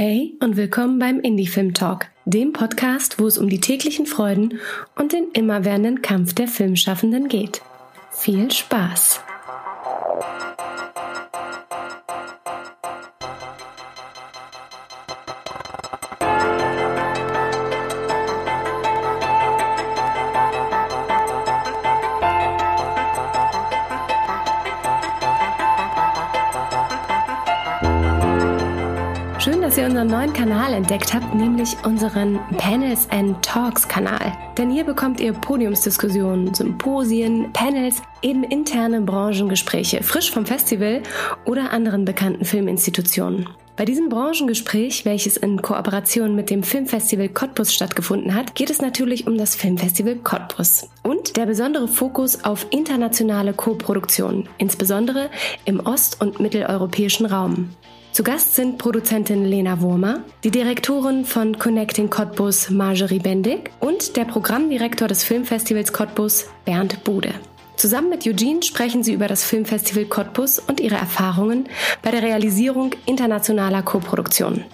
Hey und willkommen beim Indie Film Talk, dem Podcast, wo es um die täglichen Freuden und den immerwährenden Kampf der Filmschaffenden geht. Viel Spaß! Unseren neuen Kanal entdeckt habt, nämlich unseren Panels and Talks Kanal. Denn hier bekommt ihr Podiumsdiskussionen, Symposien, Panels, eben interne Branchengespräche, frisch vom Festival oder anderen bekannten Filminstitutionen. Bei diesem Branchengespräch, welches in Kooperation mit dem Filmfestival Cottbus stattgefunden hat, geht es natürlich um das Filmfestival Cottbus und der besondere Fokus auf internationale Koproduktionen, insbesondere im ost- und mitteleuropäischen Raum. Zu Gast sind Produzentin Lena Wurmer, die Direktorin von Connecting Cottbus Marjorie Bendig und der Programmdirektor des Filmfestivals Cottbus Bernd Bude. Zusammen mit Eugene sprechen sie über das Filmfestival Cottbus und ihre Erfahrungen bei der Realisierung internationaler Koproduktionen.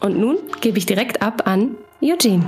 Und nun gebe ich direkt ab an Eugene.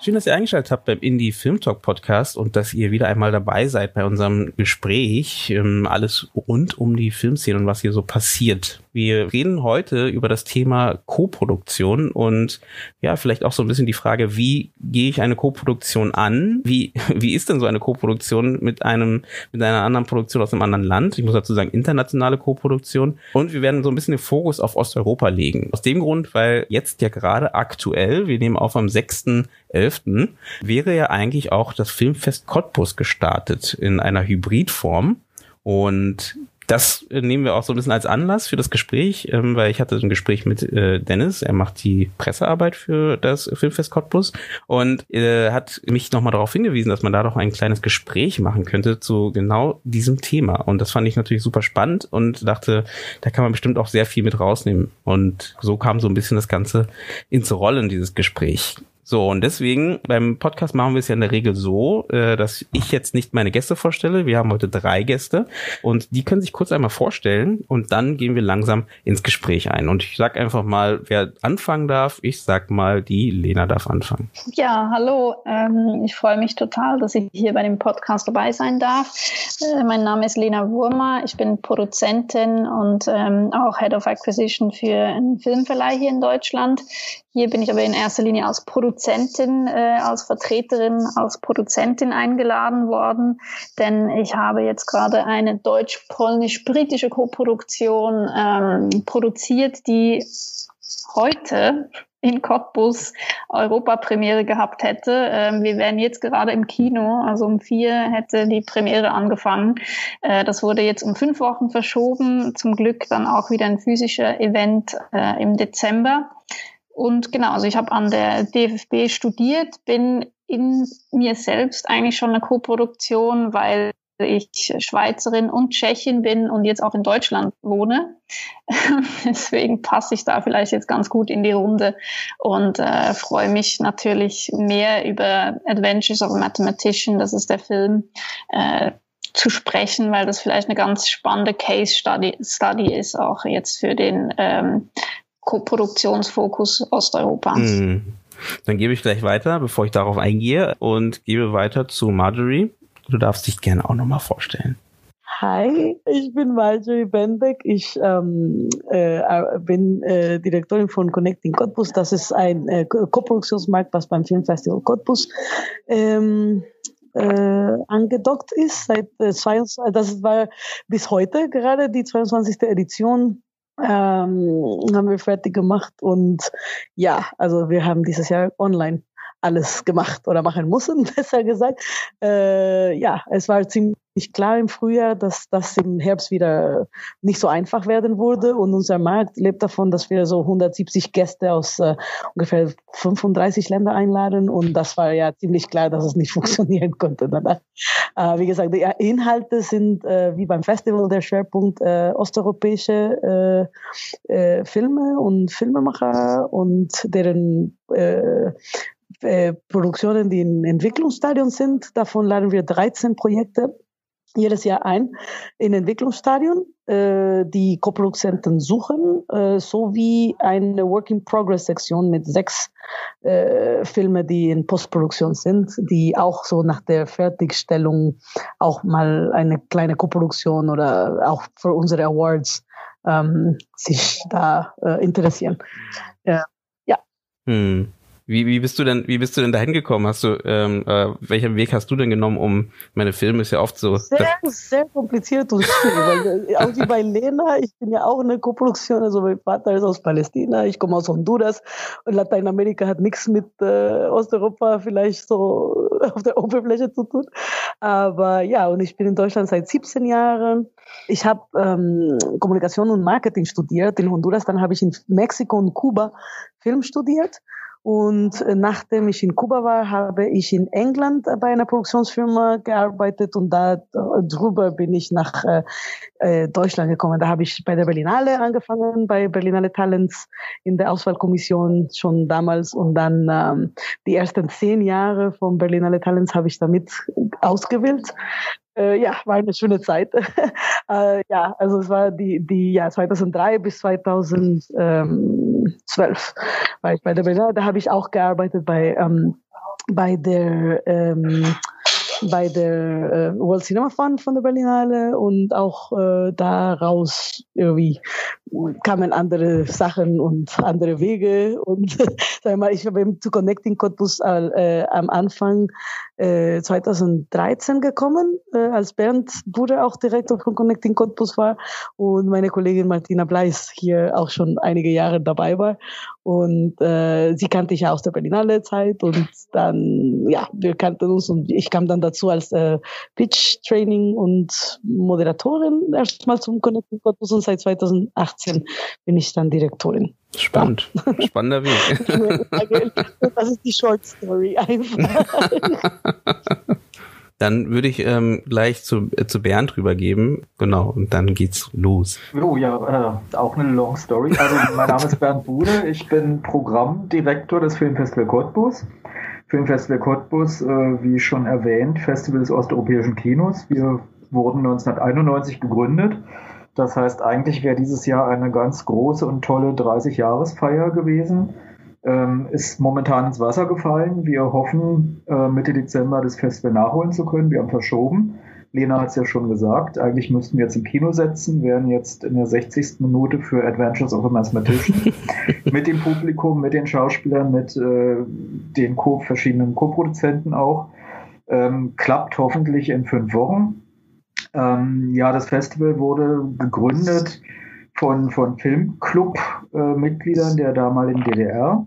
Schön, dass ihr eingeschaltet habt beim Indie Film Talk Podcast und dass ihr wieder einmal dabei seid bei unserem Gespräch. Ähm, alles rund um die Filmszene und was hier so passiert. Wir reden heute über das Thema Co-Produktion und ja, vielleicht auch so ein bisschen die Frage, wie gehe ich eine Co-Produktion an? Wie, wie ist denn so eine Co-Produktion mit einem, mit einer anderen Produktion aus einem anderen Land? Ich muss dazu sagen, internationale Co-Produktion. Und wir werden so ein bisschen den Fokus auf Osteuropa legen. Aus dem Grund, weil jetzt ja gerade aktuell, wir nehmen auf am 6.11., wäre ja eigentlich auch das Filmfest Cottbus gestartet in einer Hybridform. Und das äh, nehmen wir auch so ein bisschen als Anlass für das Gespräch, ähm, weil ich hatte ein Gespräch mit äh, Dennis, er macht die Pressearbeit für das Filmfest Cottbus und äh, hat mich nochmal darauf hingewiesen, dass man da doch ein kleines Gespräch machen könnte zu genau diesem Thema. Und das fand ich natürlich super spannend und dachte, da kann man bestimmt auch sehr viel mit rausnehmen. Und so kam so ein bisschen das Ganze ins Rollen, dieses Gespräch. So, und deswegen, beim Podcast machen wir es ja in der Regel so, äh, dass ich jetzt nicht meine Gäste vorstelle. Wir haben heute drei Gäste und die können sich kurz einmal vorstellen und dann gehen wir langsam ins Gespräch ein. Und ich sag einfach mal, wer anfangen darf. Ich sag mal, die Lena darf anfangen. Ja, hallo. Ähm, ich freue mich total, dass ich hier bei dem Podcast dabei sein darf. Äh, mein Name ist Lena Wurmer. Ich bin Produzentin und ähm, auch Head of Acquisition für einen Filmverleih hier in Deutschland. Hier bin ich aber in erster Linie als Produzentin, äh, als Vertreterin, als Produzentin eingeladen worden, denn ich habe jetzt gerade eine deutsch-polnisch-britische Koproduktion ähm, produziert, die heute in Cottbus Europapremiere gehabt hätte. Ähm, wir wären jetzt gerade im Kino, also um vier hätte die Premiere angefangen. Äh, das wurde jetzt um fünf Wochen verschoben. Zum Glück dann auch wieder ein physischer Event äh, im Dezember. Und genau, also ich habe an der DFB studiert, bin in mir selbst eigentlich schon eine Koproduktion, weil ich Schweizerin und Tschechin bin und jetzt auch in Deutschland wohne. Deswegen passe ich da vielleicht jetzt ganz gut in die Runde und äh, freue mich natürlich mehr über Adventures of a Mathematician, das ist der Film, äh, zu sprechen, weil das vielleicht eine ganz spannende Case Study, Study ist, auch jetzt für den ähm, Koproduktionsfokus Osteuropa. Mm. Dann gebe ich gleich weiter, bevor ich darauf eingehe und gebe weiter zu Marjorie. Du darfst dich gerne auch nochmal vorstellen. Hi, ich bin Marjorie Bendeck. Ich ähm, äh, bin äh, Direktorin von Connecting Cottbus. Das ist ein äh, Koproduktionsmarkt, was beim Filmfestival Cottbus ähm, äh, angedockt ist. Seit äh, 22, das war bis heute gerade die 22. Edition ähm, haben wir fertig gemacht und ja, also wir haben dieses Jahr online alles gemacht oder machen müssen, besser gesagt. Äh, ja, es war ziemlich klar im Frühjahr, dass das im Herbst wieder nicht so einfach werden würde. Und unser Markt lebt davon, dass wir so 170 Gäste aus äh, ungefähr 35 Ländern einladen. Und das war ja ziemlich klar, dass es nicht funktionieren konnte danach. Äh, wie gesagt, die Inhalte sind äh, wie beim Festival der Schwerpunkt äh, osteuropäische äh, Filme und Filmemacher und deren äh, Produktionen, die in Entwicklungsstadion sind. Davon laden wir 13 Projekte jedes Jahr ein in Entwicklungsstadion, äh, die Koproduzenten suchen, äh, sowie eine Work-in-Progress-Sektion mit sechs äh, Filme, die in Postproduktion sind, die auch so nach der Fertigstellung auch mal eine kleine Koproduktion oder auch für unsere Awards ähm, sich da äh, interessieren. Äh, ja. Hm. Wie, wie bist du denn, wie bist du denn dahin gekommen? Hast du, ähm, äh, welchen Weg hast du denn genommen, um, meine Filme ist ja oft so. Sehr, sehr kompliziert und weil, äh, auch wie bei Lena, ich bin ja auch eine Koproduktion, also mein Vater ist aus Palästina, ich komme aus Honduras und Lateinamerika hat nichts mit äh, Osteuropa vielleicht so auf der Oberfläche zu tun. Aber ja, und ich bin in Deutschland seit 17 Jahren. Ich habe ähm, Kommunikation und Marketing studiert in Honduras, dann habe ich in Mexiko und Kuba Film studiert. Und äh, nachdem ich in Kuba war, habe ich in England bei einer Produktionsfirma gearbeitet und da äh, drüber bin ich nach äh, äh, Deutschland gekommen. Da habe ich bei der Berlinale angefangen, bei Berlinale Talents in der Auswahlkommission schon damals und dann ähm, die ersten zehn Jahre von Berlinale Talents habe ich damit ausgewählt äh, ja, war eine schöne Zeit. ja, also es war die, die ja, 2003 bis 2012 war ich bei der Berliner. Da habe ich auch gearbeitet bei, ähm, bei der ähm, bei der äh, World Cinema Fund von der Berlinale und auch äh, daraus irgendwie kamen andere Sachen und andere Wege und sag mal, ich bin zu Connecting Cottbus äh, am Anfang äh, 2013 gekommen, äh, als Bernd Bruder auch Direktor von Connecting Cottbus war und meine Kollegin Martina Bleis hier auch schon einige Jahre dabei war und äh, sie kannte ich ja aus der Berlinale Zeit und dann ja wir kannten uns und ich kam dann dazu als äh, Pitch Training und Moderatorin erstmal zum Connecting und seit 2018 bin ich dann Direktorin. Spannend. Ja. Spannender Weg. das ist die Short Story einfach. Dann würde ich ähm, gleich zu, äh, zu Bernd rübergeben. Genau, und dann geht's los. Oh ja, äh, auch eine Long Story. Also mein Name ist Bernd Bude, ich bin Programmdirektor des Filmfestival Cottbus. Filmfestival Cottbus, äh, wie schon erwähnt, Festival des osteuropäischen Kinos. Wir wurden 1991 gegründet das heißt, eigentlich wäre dieses Jahr eine ganz große und tolle 30-Jahresfeier gewesen. Ähm, ist momentan ins Wasser gefallen. Wir hoffen, äh, Mitte Dezember das Festival nachholen zu können. Wir haben verschoben. Lena hat es ja schon gesagt. Eigentlich müssten wir jetzt im Kino setzen, wären jetzt in der 60. Minute für Adventures of a Mathematician mit dem Publikum, mit den Schauspielern, mit äh, den Co verschiedenen Co-Produzenten auch. Ähm, klappt hoffentlich in fünf Wochen. Ähm, ja, das Festival wurde gegründet von, von Filmclub-Mitgliedern der damaligen DDR.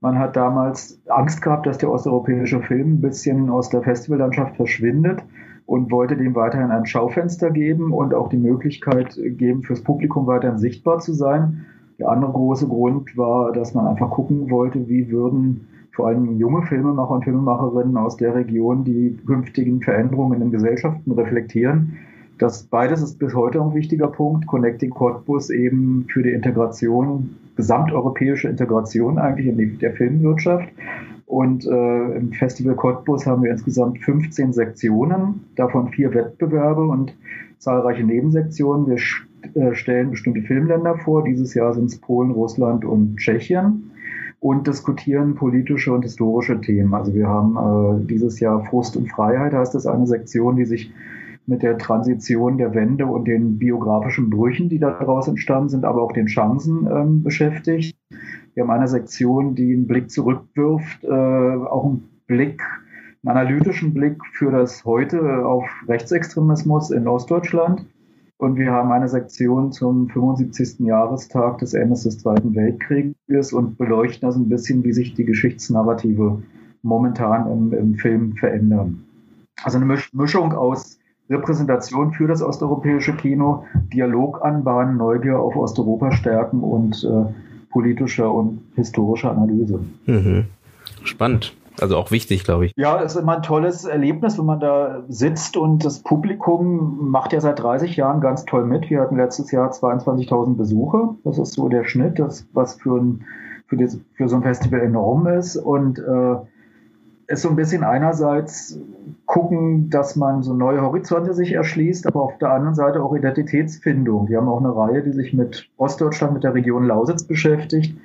Man hat damals Angst gehabt, dass der osteuropäische Film ein bisschen aus der Festivallandschaft verschwindet und wollte dem weiterhin ein Schaufenster geben und auch die Möglichkeit geben, fürs Publikum weiterhin sichtbar zu sein. Der andere große Grund war, dass man einfach gucken wollte, wie würden vor allem junge Filmemacher und Filmemacherinnen aus der Region die künftigen Veränderungen in den Gesellschaften reflektieren. Das beides ist bis heute ein wichtiger Punkt. Connecting Cottbus eben für die Integration, gesamteuropäische Integration eigentlich in der Filmwirtschaft. Und äh, im Festival Cottbus haben wir insgesamt 15 Sektionen, davon vier Wettbewerbe und zahlreiche Nebensektionen. Wir äh, stellen bestimmte Filmländer vor. Dieses Jahr sind es Polen, Russland und Tschechien und diskutieren politische und historische Themen. Also wir haben äh, dieses Jahr Frust und Freiheit, heißt das eine Sektion, die sich mit der Transition der Wende und den biografischen Brüchen, die daraus entstanden sind, aber auch den Chancen ähm, beschäftigt. Wir haben eine Sektion, die einen Blick zurückwirft, äh, auch einen Blick, einen analytischen Blick für das Heute auf Rechtsextremismus in Ostdeutschland. Und wir haben eine Sektion zum 75. Jahrestag des Endes des Zweiten Weltkrieges und beleuchten also ein bisschen, wie sich die Geschichtsnarrative momentan im, im Film verändern. Also eine Mischung aus Repräsentation für das osteuropäische Kino, Dialog anbahnen, Neugier auf Osteuropa stärken und äh, politischer und historischer Analyse. Mhm. Spannend. Also auch wichtig, glaube ich. Ja, es ist immer ein tolles Erlebnis, wenn man da sitzt und das Publikum macht ja seit 30 Jahren ganz toll mit. Wir hatten letztes Jahr 22.000 Besuche. Das ist so der Schnitt, das, was für, ein, für, das, für so ein Festival enorm ist. Und äh, ist so ein bisschen einerseits gucken, dass man so neue Horizonte sich erschließt, aber auf der anderen Seite auch Identitätsfindung. Wir haben auch eine Reihe, die sich mit Ostdeutschland, mit der Region Lausitz beschäftigt.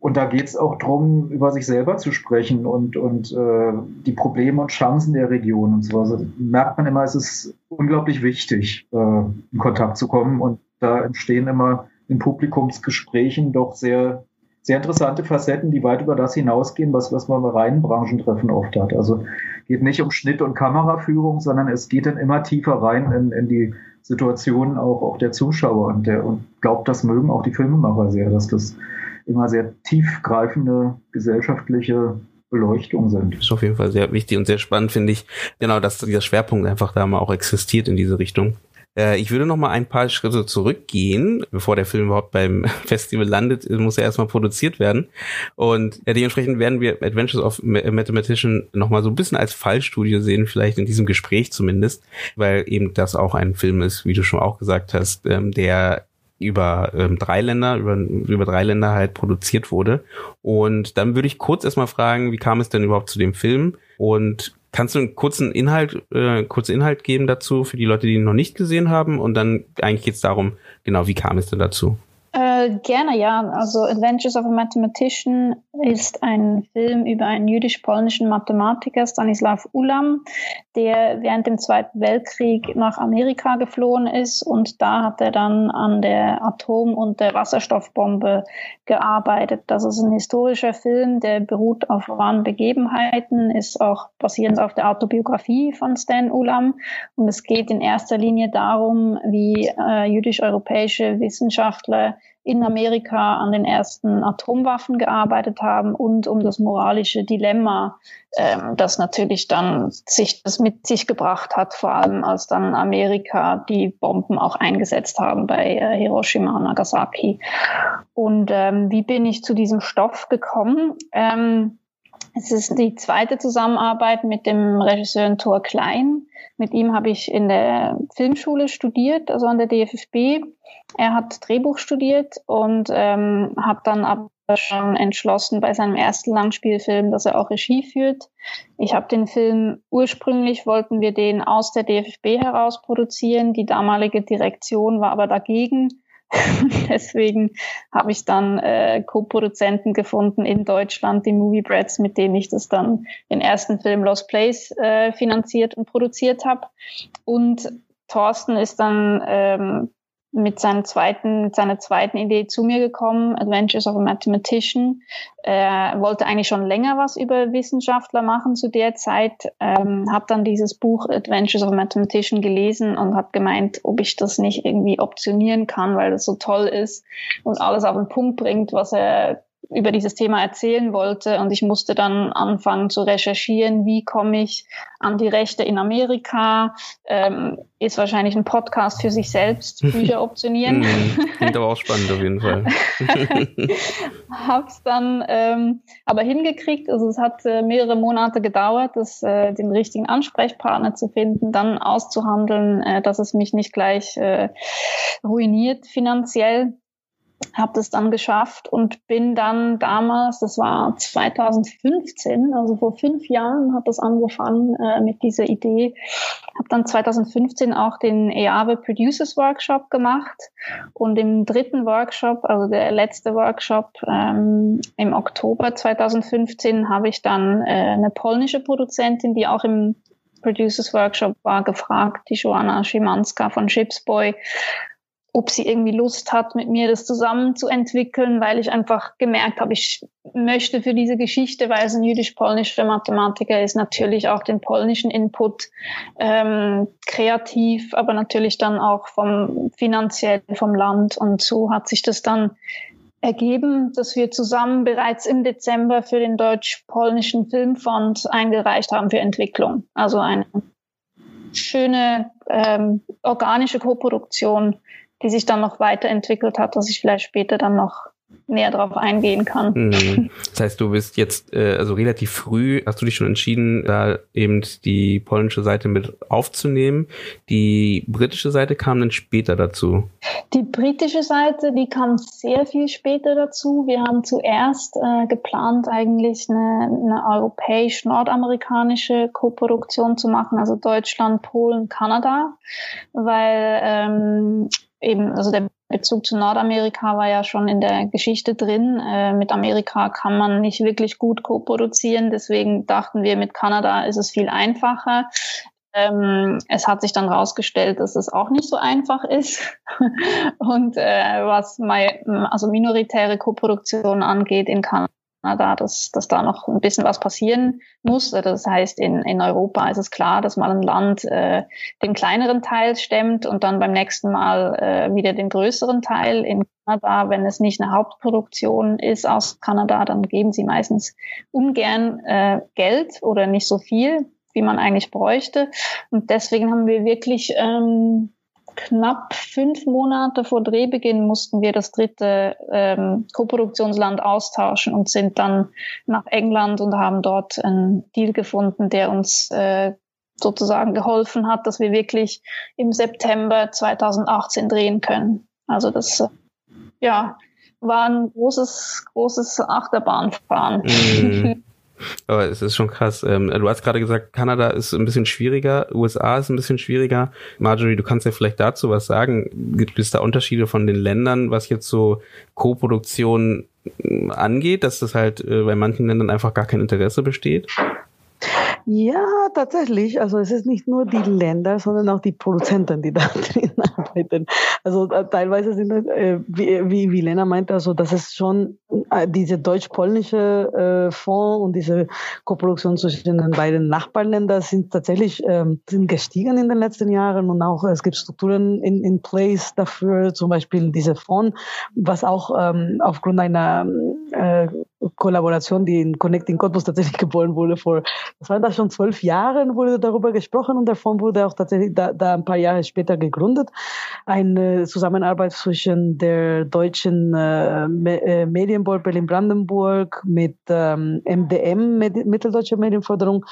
Und da geht es auch darum, über sich selber zu sprechen und, und äh, die Probleme und Chancen der Region und so. Also merkt man immer, es ist unglaublich wichtig, äh, in Kontakt zu kommen. Und da entstehen immer in Publikumsgesprächen doch sehr, sehr interessante Facetten, die weit über das hinausgehen, was, was man bei reinen Branchentreffen oft hat. Also geht nicht um Schnitt- und Kameraführung, sondern es geht dann immer tiefer rein in, in die Situation auch, auch der Zuschauer. Und, der, und glaubt, das mögen auch die Filmemacher sehr, dass das immer sehr tiefgreifende gesellschaftliche Beleuchtung sind. Das ist auf jeden Fall sehr wichtig und sehr spannend, finde ich. Genau, dass dieser Schwerpunkt einfach da mal auch existiert in diese Richtung. Äh, ich würde noch mal ein paar Schritte zurückgehen, bevor der Film überhaupt beim Festival landet, muss er erstmal produziert werden. Und äh, dementsprechend werden wir Adventures of Mathematician noch mal so ein bisschen als Fallstudie sehen, vielleicht in diesem Gespräch zumindest, weil eben das auch ein Film ist, wie du schon auch gesagt hast, ähm, der über ähm, drei Länder, über, über drei Länder halt produziert wurde. Und dann würde ich kurz erstmal fragen, wie kam es denn überhaupt zu dem Film? Und kannst du einen kurzen Inhalt, äh, kurzen Inhalt geben dazu für die Leute, die ihn noch nicht gesehen haben? Und dann eigentlich geht es darum, genau, wie kam es denn dazu? Äh, gerne, ja. Also Adventures of a Mathematician ist ein Film über einen jüdisch-polnischen Mathematiker, Stanislav Ulam, der während dem Zweiten Weltkrieg nach Amerika geflohen ist und da hat er dann an der Atom- und der Wasserstoffbombe gearbeitet. Das ist ein historischer Film, der beruht auf wahren Begebenheiten, ist auch basierend auf der Autobiografie von Stan Ulam und es geht in erster Linie darum, wie äh, jüdisch-europäische Wissenschaftler in Amerika an den ersten Atomwaffen gearbeitet haben und um das moralische Dilemma, ähm, das natürlich dann sich das mit sich gebracht hat, vor allem als dann Amerika die Bomben auch eingesetzt haben bei äh, Hiroshima und Nagasaki. Und ähm, wie bin ich zu diesem Stoff gekommen? Ähm, es ist die zweite Zusammenarbeit mit dem Regisseur Thor Klein. Mit ihm habe ich in der Filmschule studiert, also an der DFFB. Er hat Drehbuch studiert und ähm, hat dann aber schon entschlossen bei seinem ersten Langspielfilm, dass er auch Regie führt. Ich habe den Film ursprünglich wollten wir den aus der DFB heraus produzieren. Die damalige Direktion war aber dagegen. Deswegen habe ich dann äh, Co-Produzenten gefunden in Deutschland, die Movie Brats, mit denen ich das dann den ersten Film Lost Place äh, finanziert und produziert habe. Und Thorsten ist dann ähm, mit, seinem zweiten, mit seiner zweiten Idee zu mir gekommen, Adventures of a Mathematician. Er wollte eigentlich schon länger was über Wissenschaftler machen zu der Zeit, ähm, habe dann dieses Buch Adventures of a Mathematician gelesen und habe gemeint, ob ich das nicht irgendwie optionieren kann, weil das so toll ist und alles auf den Punkt bringt, was er über dieses Thema erzählen wollte und ich musste dann anfangen zu recherchieren, wie komme ich an die Rechte in Amerika, ähm, ist wahrscheinlich ein Podcast für sich selbst, Bücher optionieren. Mhm. Klingt aber auch spannend auf jeden Fall. Hab's dann ähm, aber hingekriegt, also es hat äh, mehrere Monate gedauert, das, äh, den richtigen Ansprechpartner zu finden, dann auszuhandeln, äh, dass es mich nicht gleich äh, ruiniert finanziell habe das dann geschafft und bin dann damals, das war 2015, also vor fünf Jahren hat das angefangen äh, mit dieser Idee, habe dann 2015 auch den EAVE Producers Workshop gemacht und im dritten Workshop, also der letzte Workshop ähm, im Oktober 2015, habe ich dann äh, eine polnische Produzentin, die auch im Producers Workshop war, gefragt, die Joanna Schimanska von Chipsboy, ob sie irgendwie Lust hat, mit mir das zusammen zu entwickeln, weil ich einfach gemerkt habe, ich möchte für diese Geschichte, weil es ein jüdisch-polnischer Mathematiker ist, natürlich auch den polnischen Input ähm, kreativ, aber natürlich dann auch vom finanziell vom Land. Und so hat sich das dann ergeben, dass wir zusammen bereits im Dezember für den deutsch-polnischen Filmfonds eingereicht haben für Entwicklung. Also eine schöne ähm, organische Koproduktion die sich dann noch weiterentwickelt hat, dass ich vielleicht später dann noch näher darauf eingehen kann. Mhm. Das heißt, du bist jetzt äh, also relativ früh, hast du dich schon entschieden, da eben die polnische Seite mit aufzunehmen. Die britische Seite kam dann später dazu. Die britische Seite, die kam sehr viel später dazu. Wir haben zuerst äh, geplant, eigentlich eine, eine europäisch-nordamerikanische Koproduktion zu machen, also Deutschland, Polen, Kanada, weil ähm, eben, also der Bezug zu Nordamerika war ja schon in der Geschichte drin. Äh, mit Amerika kann man nicht wirklich gut co-produzieren. Deswegen dachten wir, mit Kanada ist es viel einfacher. Ähm, es hat sich dann herausgestellt, dass es auch nicht so einfach ist. Und äh, was my, also minoritäre Koproduktion angeht in Kanada, da, dass, dass da noch ein bisschen was passieren muss. Das heißt, in, in Europa ist es klar, dass mal ein Land äh, den kleineren Teil stemmt und dann beim nächsten Mal äh, wieder den größeren Teil. In Kanada, wenn es nicht eine Hauptproduktion ist aus Kanada, dann geben sie meistens ungern äh, Geld oder nicht so viel, wie man eigentlich bräuchte. Und deswegen haben wir wirklich ähm, knapp fünf Monate vor Drehbeginn mussten wir das dritte ähm, Koproduktionsland austauschen und sind dann nach England und haben dort einen Deal gefunden, der uns äh, sozusagen geholfen hat, dass wir wirklich im September 2018 drehen können. Also das äh, ja war ein großes großes Achterbahnfahren. Mm. Aber es ist schon krass. Ähm, du hast gerade gesagt, Kanada ist ein bisschen schwieriger, USA ist ein bisschen schwieriger. Marjorie, du kannst ja vielleicht dazu was sagen. Gibt es da Unterschiede von den Ländern, was jetzt so Co-Produktion angeht, dass das halt äh, bei manchen Ländern einfach gar kein Interesse besteht? Ja, tatsächlich. Also es ist nicht nur die Länder, sondern auch die Produzenten, die da drin arbeiten. Also äh, teilweise sind das, äh, wie, wie, wie Lena meinte, also das ist schon äh, diese deutsch-polnische äh, Fonds und diese Kooperation zwischen den beiden Nachbarländern sind tatsächlich ähm, sind gestiegen in den letzten Jahren und auch es gibt Strukturen in, in place dafür, zum Beispiel diese Fonds, was auch ähm, aufgrund einer äh, Kollaboration, die in Connecting Cottbus tatsächlich geboren wurde vor, das waren da schon zwölf Jahren, wurde darüber gesprochen und der Fonds wurde auch tatsächlich da, da ein paar Jahre später gegründet. Eine Zusammenarbeit zwischen der deutschen äh, äh Medienboard Berlin-Brandenburg mit ähm, MDM, Med Mitteldeutsche Medienförderung,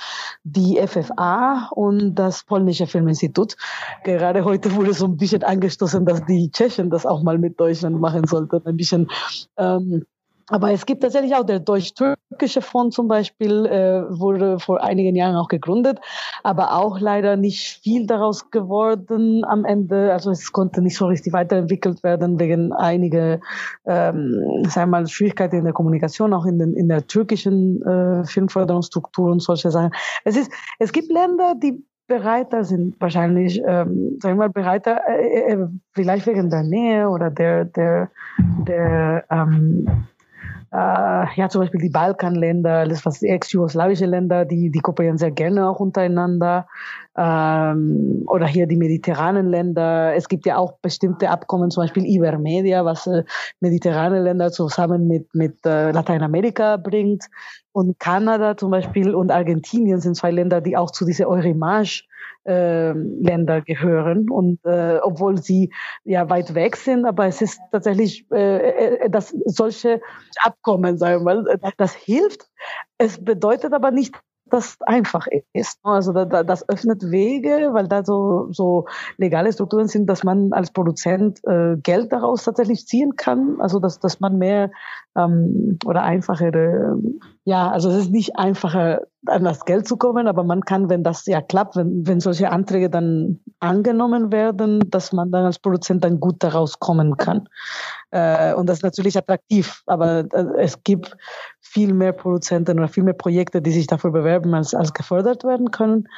die FFA und das polnische Filminstitut. Gerade heute wurde so ein bisschen angestoßen, dass die Tschechen das auch mal mit Deutschland machen sollten. Ein bisschen ähm, aber es gibt tatsächlich auch der deutsch-türkische Fonds zum Beispiel, äh, wurde vor einigen Jahren auch gegründet, aber auch leider nicht viel daraus geworden am Ende. Also es konnte nicht so richtig weiterentwickelt werden wegen einiger, ähm, sagen mal, Schwierigkeiten in der Kommunikation, auch in, den, in der türkischen äh, Filmförderungsstruktur und solche Sachen. Es ist, es gibt Länder, die bereiter sind wahrscheinlich, ähm, sagen wir mal, bereiter, äh, äh, vielleicht wegen der Nähe oder der, der, der ähm, äh, ja, zum Beispiel die Balkanländer, alles was ex-jugoslawische Länder, die, die kooperieren sehr gerne auch untereinander. Ähm, oder hier die mediterranen Länder. Es gibt ja auch bestimmte Abkommen, zum Beispiel Ibermedia, was äh, mediterrane Länder zusammen mit, mit äh, Lateinamerika bringt. Und Kanada zum Beispiel und Argentinien sind zwei Länder, die auch zu dieser Eurimage äh, Länder gehören und äh, obwohl sie ja weit weg sind, aber es ist tatsächlich, äh, äh dass solche Abkommen, sagen wir mal, das hilft. Es bedeutet aber nicht, das einfach ist. Also das öffnet Wege, weil da so, so legale Strukturen sind, dass man als Produzent äh, Geld daraus tatsächlich ziehen kann. Also dass, dass man mehr ähm, oder einfachere, ja, also es ist nicht einfacher, an das Geld zu kommen, aber man kann, wenn das ja klappt, wenn, wenn solche Anträge dann angenommen werden, dass man dann als Produzent dann gut daraus kommen kann. Äh, und das ist natürlich attraktiv, aber äh, es gibt viel mehr Produzenten oder viel mehr Projekte, die sich dafür bewerben, als, als gefördert werden können.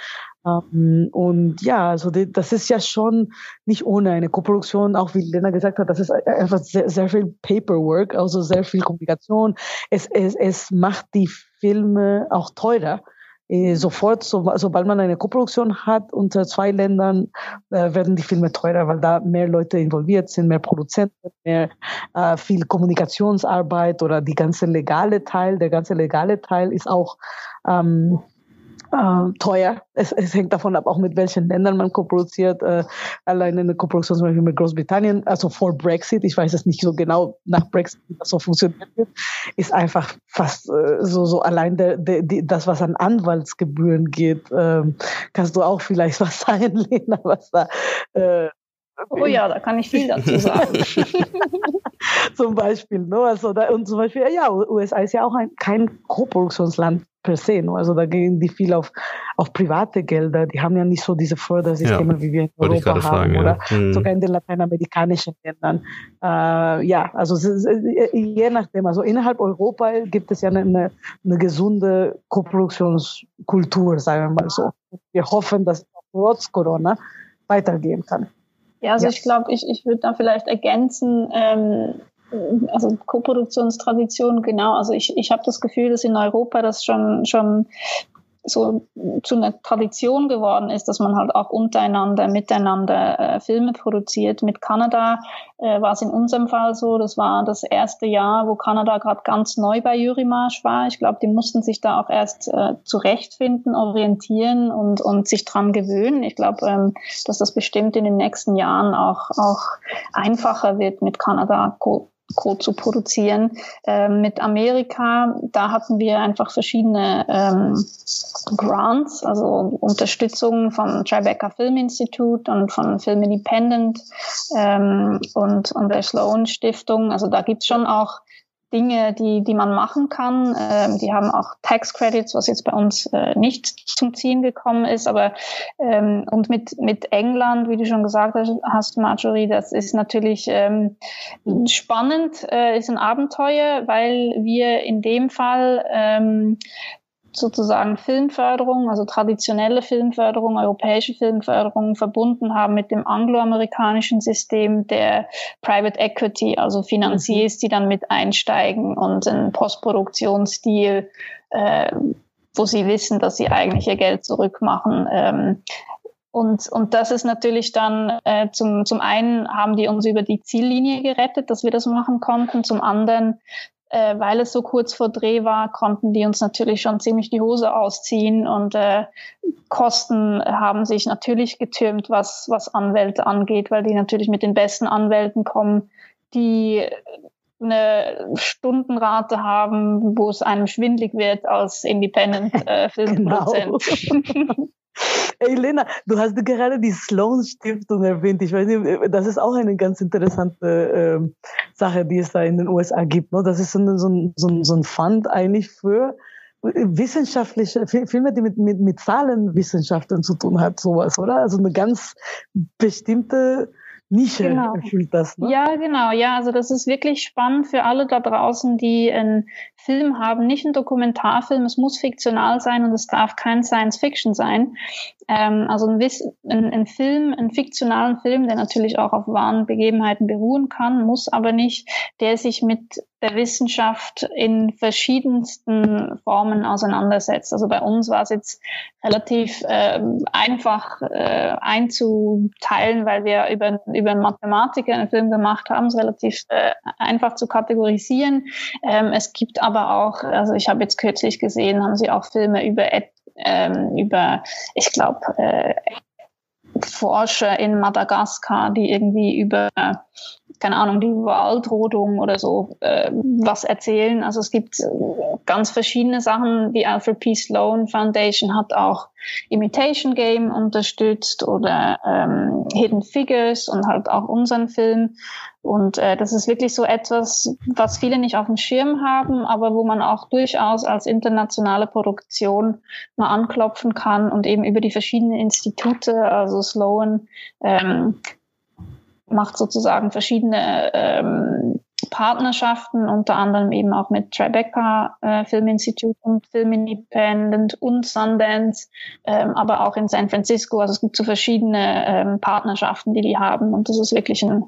Ähm, und ja, also die, das ist ja schon nicht ohne eine Koproduktion, auch wie Lena gesagt hat, das ist einfach sehr, sehr viel Paperwork, also sehr viel Kommunikation. Es, es, es macht die Filme auch teurer. Äh, sofort, so, sobald man eine Koproduktion hat unter zwei Ländern, äh, werden die Filme teurer, weil da mehr Leute involviert sind, mehr Produzenten, mehr äh, viel Kommunikationsarbeit oder die ganze legale Teil, der ganze legale Teil ist auch ähm, äh, teuer. Es, es, hängt davon ab, auch mit welchen Ländern man koproduziert. Äh, alleine eine Koproduktion zum Beispiel mit Großbritannien, also vor Brexit, ich weiß es nicht so genau nach Brexit, wie das so funktioniert wird, ist einfach fast äh, so, so allein der, der, die, das, was an Anwaltsgebühren geht. Ähm, kannst du auch vielleicht was sagen, Lena, was da äh, Oh ja, da kann ich viel dazu sagen. zum Beispiel, ne? Also da, und zum Beispiel, ja, USA ist ja auch ein, kein Koproduktionsland per se. Ne? Also da gehen die viel auf, auf private Gelder. Die haben ja nicht so diese Fördersysteme, ja, wie wir in Europa haben fragen, oder ja. mhm. sogar in den lateinamerikanischen Ländern. Äh, ja, also je nachdem. Also innerhalb Europa gibt es ja eine, eine, eine gesunde Koproduktionskultur, sagen wir mal so. Wir hoffen, dass trotz Corona weitergehen kann. Ja, also ja. ich glaube, ich, ich würde da vielleicht ergänzen, ähm, also Koproduktionstradition, genau. Also ich, ich habe das Gefühl, dass in Europa das schon, schon so zu einer Tradition geworden ist, dass man halt auch untereinander, miteinander äh, Filme produziert. Mit Kanada äh, war es in unserem Fall so, das war das erste Jahr, wo Kanada gerade ganz neu bei Jurimarsch war. Ich glaube, die mussten sich da auch erst äh, zurechtfinden, orientieren und, und sich dran gewöhnen. Ich glaube, ähm, dass das bestimmt in den nächsten Jahren auch, auch einfacher wird, mit Kanada Code zu produzieren. Ähm, mit Amerika, da hatten wir einfach verschiedene ähm, Grants, also Unterstützung vom Tribeca Film Institute und von Film Independent ähm, und, und der Sloan Stiftung. Also da gibt's schon auch Dinge, die, die man machen kann. Ähm, die haben auch Tax Credits, was jetzt bei uns äh, nicht zum Ziehen gekommen ist. Aber ähm, und mit, mit England, wie du schon gesagt hast, Marjorie, das ist natürlich ähm, spannend, äh, ist ein Abenteuer, weil wir in dem Fall ähm, sozusagen Filmförderung, also traditionelle Filmförderung, europäische Filmförderung verbunden haben mit dem angloamerikanischen System der Private Equity, also Finanziers, mhm. die dann mit einsteigen und einen Postproduktionsstil, äh, wo sie wissen, dass sie eigentlich ihr Geld zurückmachen. Ähm, und, und das ist natürlich dann, äh, zum, zum einen haben die uns über die Ziellinie gerettet, dass wir das machen konnten. Zum anderen äh, weil es so kurz vor Dreh war, konnten die uns natürlich schon ziemlich die Hose ausziehen und äh, Kosten haben sich natürlich getürmt, was, was Anwälte angeht, weil die natürlich mit den besten Anwälten kommen, die eine Stundenrate haben, wo es einem schwindlig wird als Independent äh. Genau. Ey, Lena, du hast gerade die Sloan Stiftung erwähnt. Ich weiß nicht, das ist auch eine ganz interessante äh, Sache, die es da in den USA gibt. Ne? Das ist so, ein, so, ein, so ein Fund eigentlich für wissenschaftliche Filme, die mit, mit, mit Zahlenwissenschaften zu tun hat, sowas, oder? Also eine ganz bestimmte Nische genau. erfüllt das. Ne? Ja, genau. Ja, also das ist wirklich spannend für alle da draußen, die einen Film haben. Nicht ein Dokumentarfilm, es muss fiktional sein und es darf kein Science Fiction sein. Ähm, also ein, ein, ein Film, einen fiktionalen Film, der natürlich auch auf wahren Begebenheiten beruhen kann, muss aber nicht, der sich mit der Wissenschaft in verschiedensten Formen auseinandersetzt. Also bei uns war es jetzt relativ äh, einfach äh, einzuteilen, weil wir über, über einen Mathematiker einen Film gemacht haben, es relativ äh, einfach zu kategorisieren. Ähm, es gibt aber auch, also ich habe jetzt kürzlich gesehen, haben sie auch Filme über ähm, über, ich glaube, äh, Forscher in Madagaskar, die irgendwie über, keine Ahnung, die Waldrodung oder so äh, was erzählen. Also es gibt äh, ganz verschiedene Sachen. Die Alfred P. Sloan Foundation hat auch Imitation Game unterstützt oder ähm, Hidden Figures und halt auch unseren Film. Und äh, das ist wirklich so etwas, was viele nicht auf dem Schirm haben, aber wo man auch durchaus als internationale Produktion mal anklopfen kann und eben über die verschiedenen Institute, also Sloan ähm, macht sozusagen verschiedene ähm, Partnerschaften, unter anderem eben auch mit Tribeca äh, Film Institute und Film Independent und Sundance, ähm, aber auch in San Francisco. Also es gibt so verschiedene ähm, Partnerschaften, die die haben und das ist wirklich ein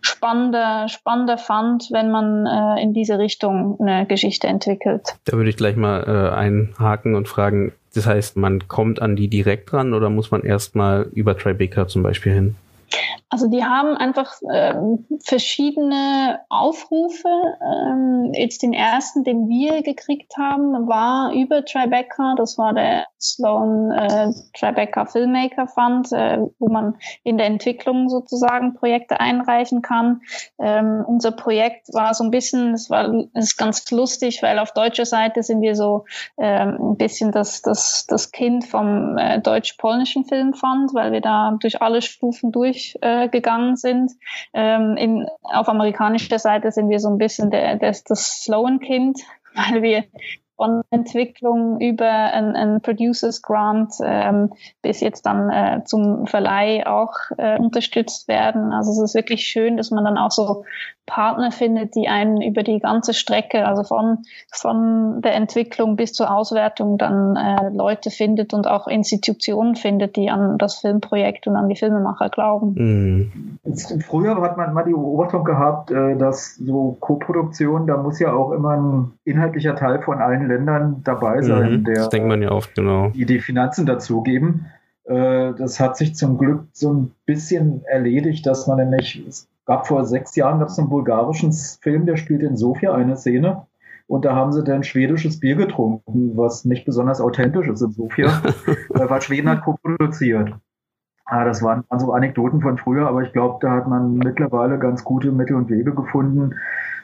spannender, spannender Fund, wenn man äh, in diese Richtung eine Geschichte entwickelt. Da würde ich gleich mal äh, einhaken und fragen, das heißt, man kommt an die direkt ran oder muss man erstmal über Tribeca zum Beispiel hin? Also die haben einfach ähm, verschiedene Aufrufe. Ähm, jetzt den ersten, den wir gekriegt haben, war über Tribeca. Das war der Sloan äh, Tribeca Filmmaker Fund, äh, wo man in der Entwicklung sozusagen Projekte einreichen kann. Ähm, unser Projekt war so ein bisschen, es war es ist ganz lustig, weil auf deutscher Seite sind wir so ähm, ein bisschen das, das, das Kind vom äh, deutsch-polnischen Filmfund, weil wir da durch alle Stufen durch äh, gegangen sind. Ähm, in, auf amerikanischer Seite sind wir so ein bisschen der, der, das Sloan Kind, weil wir von Entwicklung über ein, ein Producers Grant ähm, bis jetzt dann äh, zum Verleih auch äh, unterstützt werden. Also es ist wirklich schön, dass man dann auch so Partner findet, die einen über die ganze Strecke, also von, von der Entwicklung bis zur Auswertung dann äh, Leute findet und auch Institutionen findet, die an das Filmprojekt und an die Filmemacher glauben. Mhm. Früher hat man mal die Beobachtung gehabt, äh, dass so Co-Produktion, da muss ja auch immer ein inhaltlicher Teil von allen Ländern dabei sein, mhm, der das denkt man ja oft, genau. die die Finanzen dazugeben. Äh, das hat sich zum Glück so ein bisschen erledigt, dass man nämlich, gab vor sechs Jahren gab es einen bulgarischen Film, der spielt in Sofia eine Szene. Und da haben sie dann schwedisches Bier getrunken, was nicht besonders authentisch ist in Sofia, weil Schweden hat co-produziert. Ah, das waren, so Anekdoten von früher, aber ich glaube, da hat man mittlerweile ganz gute Mittel und Wege gefunden, äh,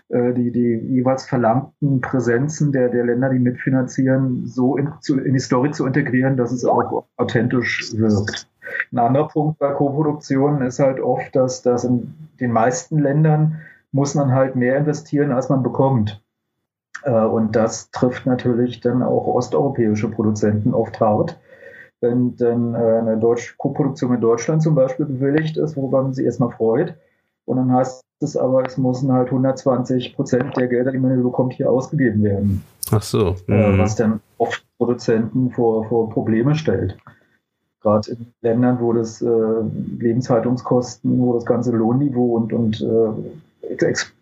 die, die jeweils verlangten Präsenzen der, der Länder, die mitfinanzieren, so in, zu, in die Story zu integrieren, dass es auch authentisch wirkt. Ein anderer Punkt bei Koproduktionen ist halt oft, dass, dass in den meisten Ländern muss man halt mehr investieren, als man bekommt. Äh, und das trifft natürlich dann auch osteuropäische Produzenten oft hart. Wenn dann äh, eine Deutsch Koproduktion in Deutschland zum Beispiel bewilligt ist, worüber man sich erstmal freut, und dann heißt es aber, es müssen halt 120 Prozent der Gelder, die man hier bekommt, hier ausgegeben werden. Ach so. Mhm. was dann oft Produzenten vor, vor Probleme stellt. Gerade in Ländern, wo das äh, Lebenshaltungskosten, wo das ganze Lohnniveau und, und äh,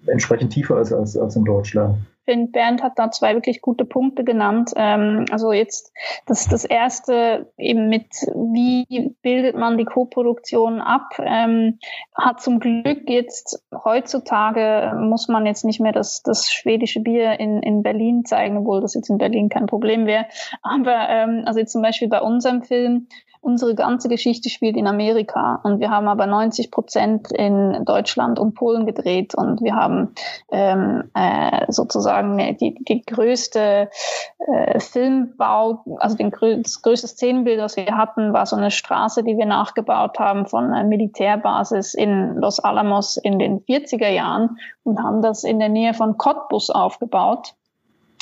entsprechend tiefer ist als, als in Deutschland finde, Bernd hat da zwei wirklich gute Punkte genannt. Ähm, also jetzt das, das erste eben mit, wie bildet man die Koproduktion ab, ähm, hat zum Glück jetzt heutzutage muss man jetzt nicht mehr das, das schwedische Bier in, in Berlin zeigen, obwohl das jetzt in Berlin kein Problem wäre. Aber ähm, also jetzt zum Beispiel bei unserem Film unsere ganze Geschichte spielt in Amerika und wir haben aber 90 Prozent in Deutschland und Polen gedreht und wir haben ähm, äh, sozusagen die, die größte äh, Filmbau, also den, das größte Szenenbild, das wir hatten, war so eine Straße, die wir nachgebaut haben von einer Militärbasis in Los Alamos in den 40er Jahren und haben das in der Nähe von Cottbus aufgebaut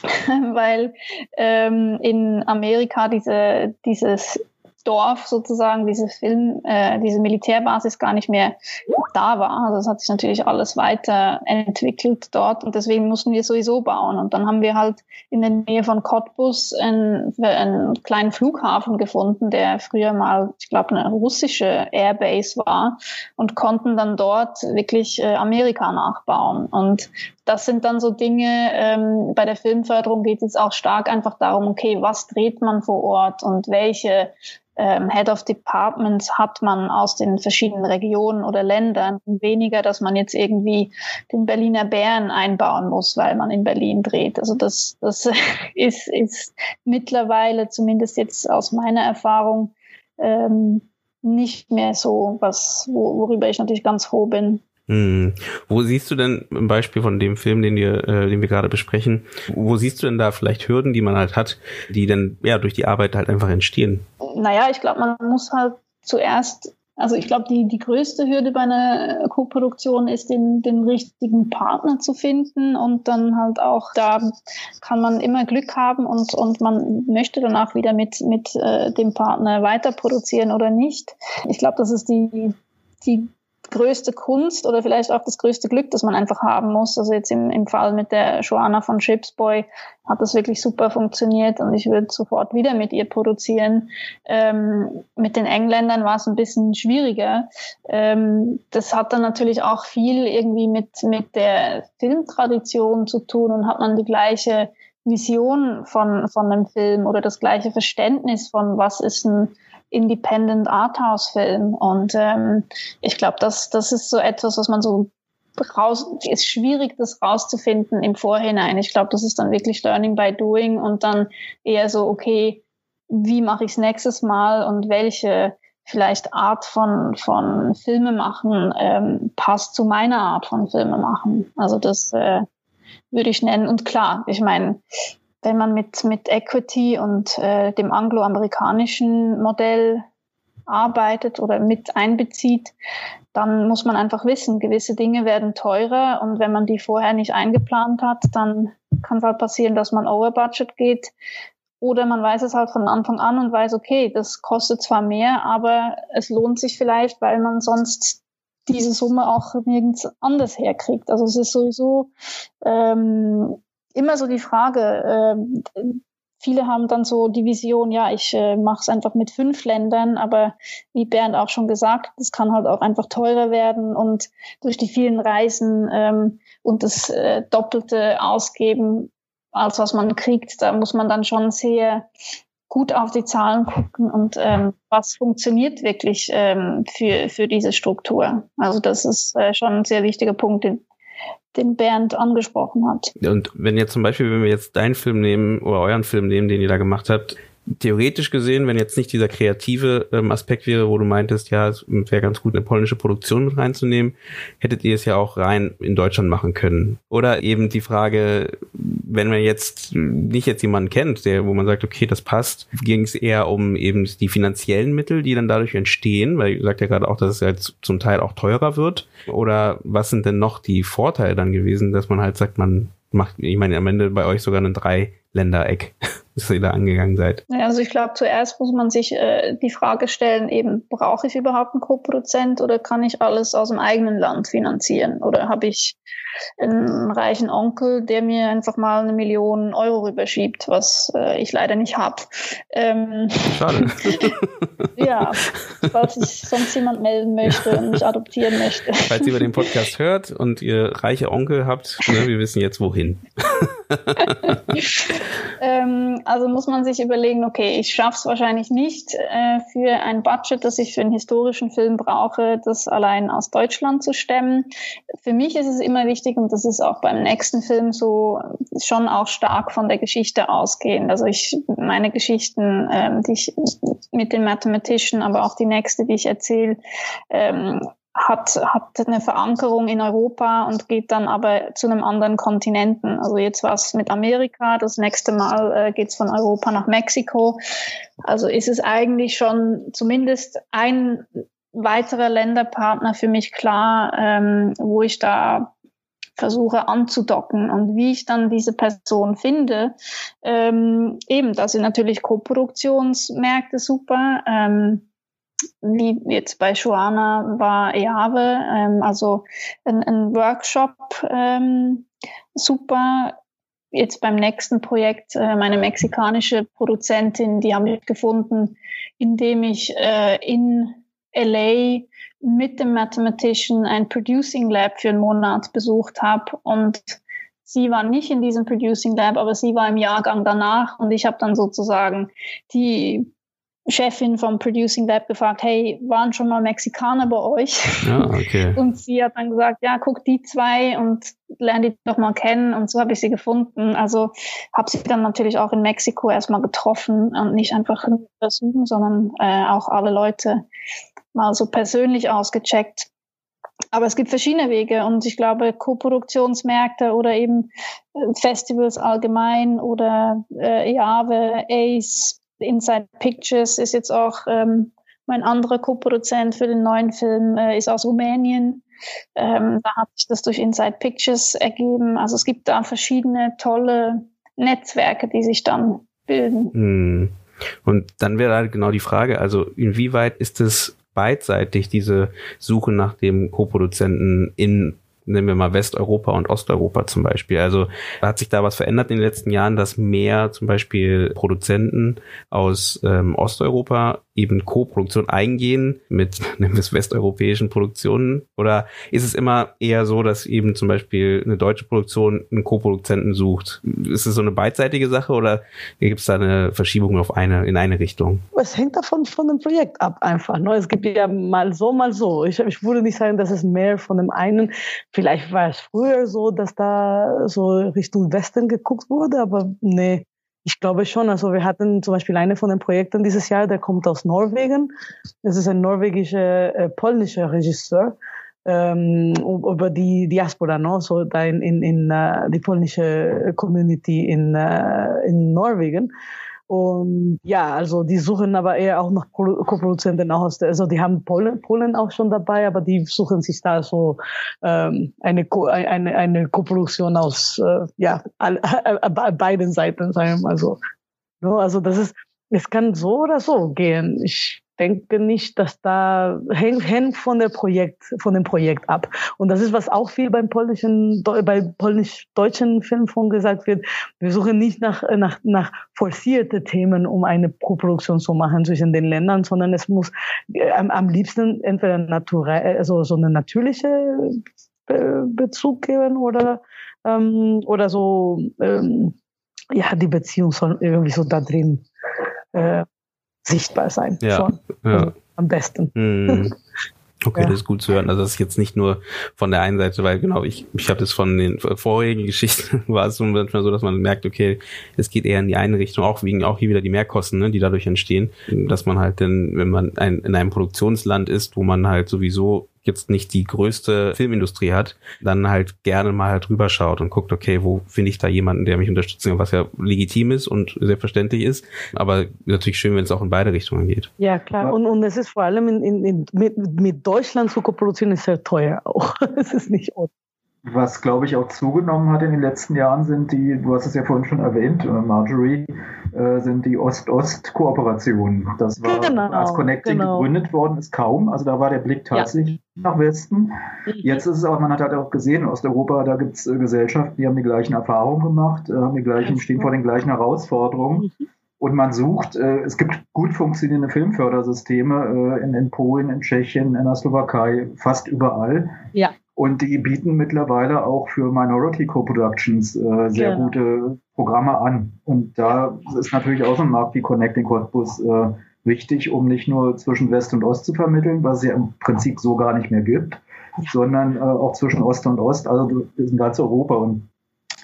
weil ähm, in Amerika diese, dieses Dorf sozusagen, diese Film, äh, diese Militärbasis gar nicht mehr da war. Also es hat sich natürlich alles weiterentwickelt dort und deswegen mussten wir sowieso bauen. Und dann haben wir halt in der Nähe von Cottbus einen, einen kleinen Flughafen gefunden, der früher mal, ich glaube, eine russische Airbase war und konnten dann dort wirklich äh, Amerika nachbauen. Und das sind dann so Dinge, ähm, bei der Filmförderung geht es auch stark einfach darum, okay, was dreht man vor Ort und welche ähm, Head of Departments hat man aus den verschiedenen Regionen oder Ländern weniger, dass man jetzt irgendwie den Berliner Bären einbauen muss, weil man in Berlin dreht. Also das, das ist, ist mittlerweile, zumindest jetzt aus meiner Erfahrung, ähm, nicht mehr so, was, worüber ich natürlich ganz froh bin. Hm. Wo siehst du denn im Beispiel von dem Film, den wir, äh, den wir gerade besprechen, wo siehst du denn da vielleicht Hürden, die man halt hat, die dann ja durch die Arbeit halt einfach entstehen? Naja, ich glaube, man muss halt zuerst, also ich glaube, die, die größte Hürde bei einer Co-Produktion ist, den, den richtigen Partner zu finden und dann halt auch, da kann man immer Glück haben und, und man möchte danach wieder mit, mit äh, dem Partner weiter produzieren oder nicht. Ich glaube, das ist die, die größte Kunst oder vielleicht auch das größte Glück, das man einfach haben muss. Also jetzt im, im Fall mit der Joanna von Shipsboy hat das wirklich super funktioniert und ich würde sofort wieder mit ihr produzieren. Ähm, mit den Engländern war es ein bisschen schwieriger. Ähm, das hat dann natürlich auch viel irgendwie mit, mit der Filmtradition zu tun und hat man die gleiche Vision von, von einem Film oder das gleiche Verständnis von was ist ein Independent Arthouse-Film. Und ähm, ich glaube, das, das ist so etwas, was man so raus, ist schwierig, das rauszufinden im Vorhinein. Ich glaube, das ist dann wirklich Learning by Doing und dann eher so, okay, wie mache ich es nächstes Mal und welche vielleicht Art von, von Filme machen ähm, passt zu meiner Art von Filme machen. Also das äh, würde ich nennen. Und klar, ich meine, wenn man mit, mit Equity und äh, dem angloamerikanischen Modell arbeitet oder mit einbezieht, dann muss man einfach wissen, gewisse Dinge werden teurer und wenn man die vorher nicht eingeplant hat, dann kann es halt passieren, dass man over budget geht oder man weiß es halt von Anfang an und weiß, okay, das kostet zwar mehr, aber es lohnt sich vielleicht, weil man sonst diese Summe auch nirgends anders herkriegt. Also es ist sowieso ähm, immer so die Frage, äh, viele haben dann so die Vision, ja, ich äh, mache es einfach mit fünf Ländern, aber wie Bernd auch schon gesagt, das kann halt auch einfach teurer werden und durch die vielen Reisen ähm, und das äh, doppelte Ausgeben, als was man kriegt, da muss man dann schon sehr gut auf die Zahlen gucken und ähm, was funktioniert wirklich ähm, für, für diese Struktur. Also das ist äh, schon ein sehr wichtiger Punkt, den, den Bernd angesprochen hat. Und wenn jetzt zum Beispiel, wenn wir jetzt deinen Film nehmen oder euren Film nehmen, den ihr da gemacht habt, theoretisch gesehen, wenn jetzt nicht dieser kreative ähm, Aspekt wäre, wo du meintest, ja, es wäre ganz gut, eine polnische Produktion mit reinzunehmen, hättet ihr es ja auch rein in Deutschland machen können. Oder eben die Frage, wenn man jetzt nicht jetzt jemanden kennt, der, wo man sagt, okay, das passt, ging es eher um eben die finanziellen Mittel, die dann dadurch entstehen, weil ihr sagt ja gerade auch, dass es halt zum Teil auch teurer wird. Oder was sind denn noch die Vorteile dann gewesen, dass man halt sagt, man macht, ich meine, am Ende bei euch sogar ein Drei-Länder-Eck dass ihr da angegangen seid? Also ich glaube, zuerst muss man sich äh, die Frage stellen, eben, brauche ich überhaupt einen Co-Produzent oder kann ich alles aus dem eigenen Land finanzieren? Oder habe ich einen reichen Onkel, der mir einfach mal eine Million Euro rüberschiebt, was äh, ich leider nicht habe. Ähm, Schade. ja, falls sich sonst jemand melden möchte und mich adoptieren möchte. Falls ihr über den Podcast hört und ihr reiche Onkel habt, ne, wir wissen jetzt wohin. ähm, also muss man sich überlegen, okay, ich schaffe es wahrscheinlich nicht äh, für ein Budget, das ich für einen historischen Film brauche, das allein aus Deutschland zu stemmen. Für mich ist es immer wichtig, und das ist auch beim nächsten Film so, schon auch stark von der Geschichte ausgehen. Also ich, meine Geschichten, ähm, die ich mit den Mathematician, aber auch die nächste, die ich erzähle, ähm, hat, hat eine Verankerung in Europa und geht dann aber zu einem anderen Kontinenten. Also jetzt war es mit Amerika, das nächste Mal äh, geht es von Europa nach Mexiko. Also ist es eigentlich schon zumindest ein weiterer Länderpartner für mich klar, ähm, wo ich da versuche anzudocken und wie ich dann diese Person finde. Ähm, eben, da sind natürlich Koproduktionsmärkte super. Ähm, wie jetzt bei Joana war EAVE, ähm, also ein, ein Workshop ähm, super. Jetzt beim nächsten Projekt, äh, meine mexikanische Produzentin, die habe ich gefunden, indem ich äh, in LA mit dem Mathematician ein Producing Lab für einen Monat besucht habe und sie war nicht in diesem Producing Lab, aber sie war im Jahrgang danach und ich habe dann sozusagen die Chefin vom Producing Lab gefragt, hey, waren schon mal Mexikaner bei euch? Ja, okay. Und sie hat dann gesagt, ja, guck die zwei und lerne die doch mal kennen. Und so habe ich sie gefunden. Also habe sie dann natürlich auch in Mexiko erstmal getroffen und nicht einfach nur versuchen, sondern äh, auch alle Leute mal so persönlich ausgecheckt. Aber es gibt verschiedene Wege und ich glaube, Co-Produktionsmärkte oder eben äh, Festivals allgemein oder äh, Jave, Ace, Inside Pictures ist jetzt auch ähm, mein anderer Co-Produzent für den neuen Film, äh, ist aus Rumänien. Ähm, da hat sich das durch Inside Pictures ergeben. Also es gibt da verschiedene tolle Netzwerke, die sich dann bilden. Hm. Und dann wäre halt genau die Frage, also inwieweit ist es beidseitig, diese Suche nach dem Co-Produzenten in nehmen wir mal Westeuropa und Osteuropa zum Beispiel. Also hat sich da was verändert in den letzten Jahren, dass mehr zum Beispiel Produzenten aus ähm, Osteuropa eben Co-Produktion eingehen mit es westeuropäischen Produktionen? Oder ist es immer eher so, dass eben zum Beispiel eine deutsche Produktion einen Co-Produzenten sucht? Ist es so eine beidseitige Sache oder gibt es da eine Verschiebung auf eine, in eine Richtung? Es hängt davon von dem Projekt ab einfach. Ne? Es gibt ja mal so, mal so. Ich, ich würde nicht sagen, dass es mehr von dem einen, vielleicht war es früher so, dass da so Richtung Westen geguckt wurde, aber nee, ich glaube schon. Also wir hatten zum Beispiel eine von den Projekten dieses Jahr, der kommt aus Norwegen. Das ist ein norwegischer, äh, polnischer Regisseur ähm, über die Diaspora, no? so da in, in, in uh, die polnische Community in, uh, in Norwegen. Und ja, also die suchen aber eher auch nach Co-Produzenten aus der, also die haben Polen, Polen auch schon dabei, aber die suchen sich da so ähm, eine, Co eine, eine Co-Produktion aus äh, ja, all, äh, beiden Seiten, sagen wir mal so. Also das ist, es kann so oder so gehen. Ich denke nicht, dass da hängt, hängt von der Projekt, von dem Projekt ab. Und das ist, was auch viel beim polnischen, bei polnisch-deutschen Filmfonds gesagt wird. Wir suchen nicht nach, nach, nach forcierte Themen, um eine Koproduktion zu machen zwischen den Ländern, sondern es muss äh, am, am liebsten entweder naturell, also so eine natürliche Be Bezug geben oder, ähm, oder so, ähm, ja, die Beziehung soll irgendwie so da drin äh, sichtbar sein. Ja, schon. ja. Also am besten. Mhm. Okay, Ja. das ist gut zu hören. Also das ist jetzt nicht nur von der einen Seite, weil genau, ich, ich habe das von den vorigen Geschichten, war es so manchmal so, dass man merkt, okay, es geht eher in die eine Richtung, auch wegen auch hier wieder die Mehrkosten, ne, die dadurch entstehen, dass man halt dann, wenn man ein, in einem Produktionsland ist, wo man halt sowieso jetzt nicht die größte Filmindustrie hat, dann halt gerne mal halt rüberschaut und guckt, okay, wo finde ich da jemanden, der mich unterstützt, was ja legitim ist und selbstverständlich ist, aber natürlich schön, wenn es auch in beide Richtungen geht. Ja, klar. Und, und es ist vor allem in, in, in, mit, mit Deutschland zu koproduzieren, ist sehr teuer auch. Es ist nicht ohne. Was, glaube ich, auch zugenommen hat in den letzten Jahren, sind die, du hast es ja vorhin schon erwähnt, äh, Marjorie, äh, sind die Ost-Ost-Kooperationen. Das war, Genau, als Connecting genau. gegründet worden ist, kaum. Also da war der Blick Ja. tatsächlich nach Westen. Jetzt ist es aber, man hat halt auch gesehen, in Osteuropa, da gibt es äh, Gesellschaften, die haben die gleichen Erfahrungen gemacht, äh, haben die gleichen, stehen vor den gleichen Herausforderungen. Und man sucht, äh, es gibt gut funktionierende Filmfördersysteme äh, in, in Polen, in Tschechien, in der Slowakei, fast überall. Ja. Und die bieten mittlerweile auch für Minority Co-Productions äh, sehr Genau. gute Programme an. Und da ist natürlich auch so ein Markt wie Connecting Cottbus äh, wichtig, um nicht nur zwischen West und Ost zu vermitteln, was es ja im Prinzip so gar nicht mehr gibt, sondern äh, auch zwischen Ost und Ost, also in ganz Europa. Und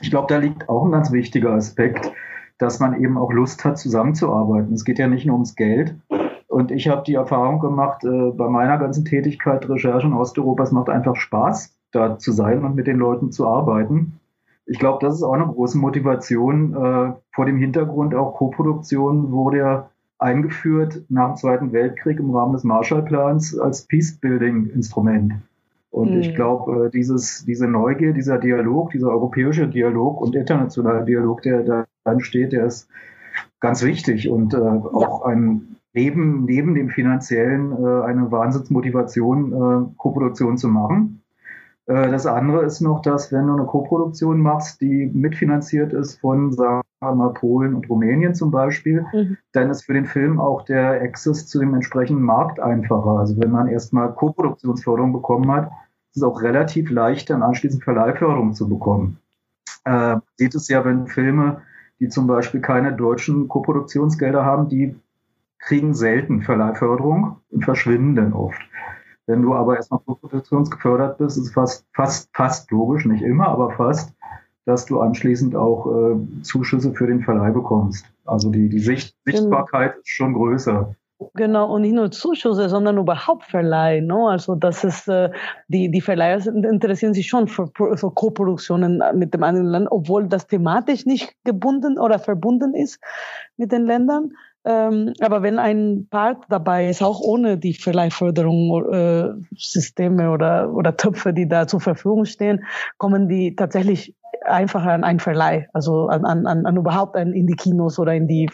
ich glaube, da liegt auch ein ganz wichtiger Aspekt, dass man eben auch Lust hat, zusammenzuarbeiten. Es geht ja nicht nur ums Geld. Und ich habe die Erfahrung gemacht, äh, bei meiner ganzen Tätigkeit, Recherche in Osteuropa, es macht einfach Spaß, da zu sein und mit den Leuten zu arbeiten. Ich glaube, das ist auch eine große Motivation. Äh, vor dem Hintergrund auch Koproduktion wurde ja eingeführt nach dem Zweiten Weltkrieg im Rahmen des Marshallplans als Peacebuilding-Instrument. Und Mhm. ich glaube, äh, dieses, diese Neugier, dieser Dialog, dieser europäische Dialog und internationale Dialog, der da entsteht, der ist ganz wichtig und äh, auch ein neben, neben dem finanziellen äh, eine Wahnsinnsmotivation, äh, Koproduktion zu machen. Äh, das andere ist noch, dass wenn du eine Koproduktion machst, die mitfinanziert ist von, sagen wir mal, Polen und Rumänien zum Beispiel, Mhm. dann ist für den Film auch der Access zu dem entsprechenden Markt einfacher. Also wenn man erstmal Koproduktionsförderung bekommen hat, ist es auch relativ leicht, dann anschließend Verleihförderung zu bekommen. Äh, sieht es ja, wenn Filme, die zum Beispiel keine deutschen Koproduktionsgelder haben, die kriegen selten Verleihförderung und verschwinden dann oft. Wenn du aber erstmal koproduktionsgefördert bist, ist es fast, fast, fast logisch, nicht immer, aber fast, dass du anschließend auch äh, Zuschüsse für den Verleih bekommst. Also die, die Sicht, Sichtbarkeit ist schon größer. Genau, und nicht nur Zuschüsse, sondern überhaupt Verleih. No? Also das ist, äh, die, die Verleiher interessieren sich schon für, für Co-Produktionen mit dem anderen Land, obwohl das thematisch nicht gebunden oder verbunden ist mit den Ländern. Ähm, aber wenn ein Part dabei ist, auch ohne die Verleihförderung, äh, Systeme oder, oder Töpfe, die da zur Verfügung stehen, kommen die tatsächlich einfach an einen Verleih, also an, an, an überhaupt in die Kinos oder in die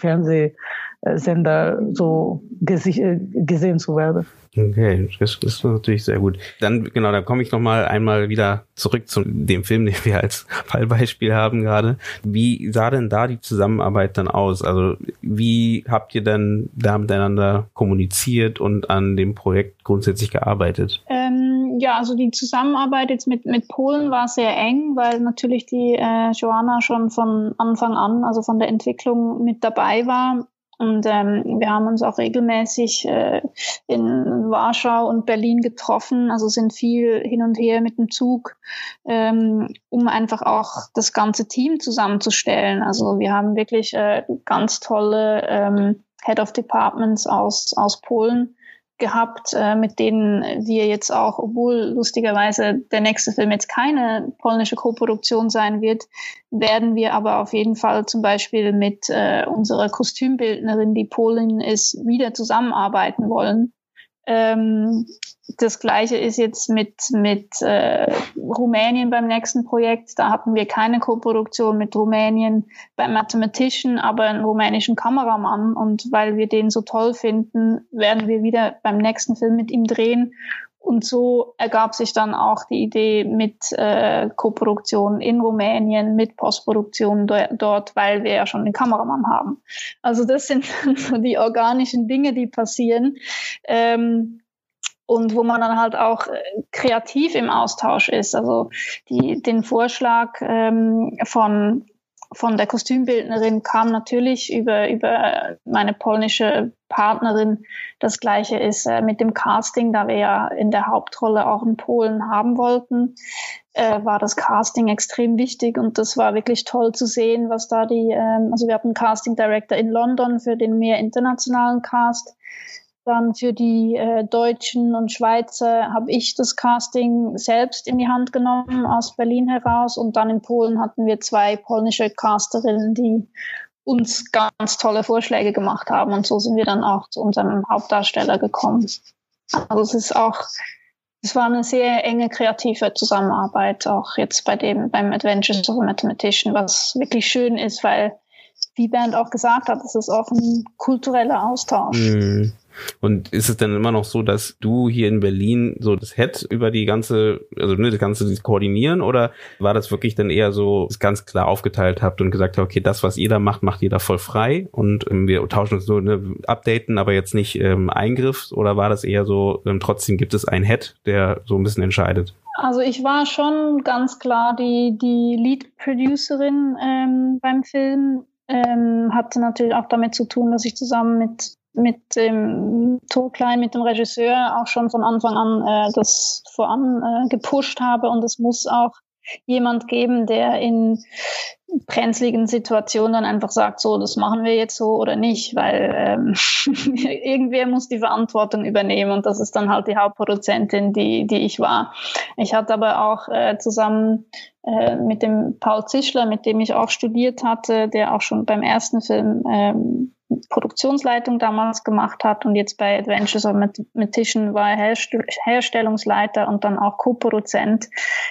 Fernsehsender so gesehen zu werden. Okay, das ist natürlich sehr gut. Dann, genau, da komme ich nochmal einmal wieder zurück zu dem Film, den wir als Fallbeispiel haben gerade. Wie sah denn da die Zusammenarbeit dann aus? Also, wie habt ihr denn da miteinander kommuniziert und an dem Projekt grundsätzlich gearbeitet? Ähm, ja, also die Zusammenarbeit jetzt mit, mit Polen war sehr eng, weil natürlich die äh, Joanna schon von Anfang an, also von der Entwicklung mit dabei war und ähm, wir haben uns auch regelmäßig äh, in Warschau und Berlin getroffen, also sind viel hin und her mit dem Zug, ähm, um einfach auch das ganze Team zusammenzustellen. Also wir haben wirklich äh, ganz tolle ähm, Head of Departments aus, aus Polen gehabt, äh, mit denen wir jetzt auch, obwohl lustigerweise der nächste Film jetzt keine polnische Koproduktion sein wird, werden wir aber auf jeden Fall zum Beispiel mit äh, unserer Kostümbildnerin, die Polin ist, wieder zusammenarbeiten wollen. Ähm, das gleiche ist jetzt mit, mit äh, Rumänien beim nächsten Projekt. Da hatten wir keine Koproduktion mit Rumänien beim Mathematician, aber einen rumänischen Kameramann. Und weil wir den so toll finden, werden wir wieder beim nächsten Film mit ihm drehen. Und so ergab sich dann auch die Idee mit äh, Koproduktion in Rumänien, mit Postproduktion do dort, weil wir ja schon den Kameramann haben. Also das sind so die organischen Dinge, die passieren. Ähm, und wo man dann halt auch äh, kreativ im Austausch ist. Also die, den Vorschlag ähm, von von der Kostümbildnerin kam natürlich über, über meine polnische Partnerin. Das gleiche ist äh, mit dem Casting, da wir ja in der Hauptrolle auch einen Polen haben wollten, äh, war das Casting extrem wichtig und das war wirklich toll zu sehen, was da die, ähm, also wir hatten einen Casting Director in London für den mehr internationalen Cast dann für die äh, Deutschen und Schweizer habe ich das Casting selbst in die Hand genommen aus Berlin heraus. Und dann in Polen hatten wir zwei polnische Casterinnen, die uns ganz tolle Vorschläge gemacht haben. Und so sind wir dann auch zu unserem Hauptdarsteller gekommen. Also es ist auch, es war eine sehr enge kreative Zusammenarbeit, auch jetzt bei dem, beim Adventures of a Mathematician, was wirklich schön ist, weil, wie Bernd auch gesagt hat, es ist auch ein kultureller Austausch. Mm. Und ist es dann immer noch so, dass du hier in Berlin so das Head über die ganze, also ne, das Ganze koordinieren oder war das wirklich dann eher so ganz klar aufgeteilt habt und gesagt habt, okay, das, was jeder macht, macht jeder voll frei und ähm, wir tauschen uns nur, ne, updaten, aber jetzt nicht ähm, Eingriff oder war das eher so, ähm, trotzdem gibt es einen Head, der so ein bisschen entscheidet? Also ich war schon ganz klar die, die Lead-Producerin ähm, beim Film. Ähm, hatte natürlich auch damit zu tun, dass ich zusammen mit mit dem Tor Klein, mit dem Regisseur auch schon von Anfang an äh, das voran äh, gepusht habe und es muss auch jemand geben, der in brenzligen Situationen dann einfach sagt, so, das machen wir jetzt so oder nicht, weil ähm, irgendwer muss die Verantwortung übernehmen und das ist dann halt die Hauptproduzentin, die, die ich war. Ich hatte aber auch äh, zusammen äh, mit dem Paul Zischler, mit dem ich auch studiert hatte, der auch schon beim ersten Film ähm, Produktionsleitung damals gemacht hat und jetzt bei Adventures of Mathematician war er Herstellungsleiter und dann auch Co-Produzent.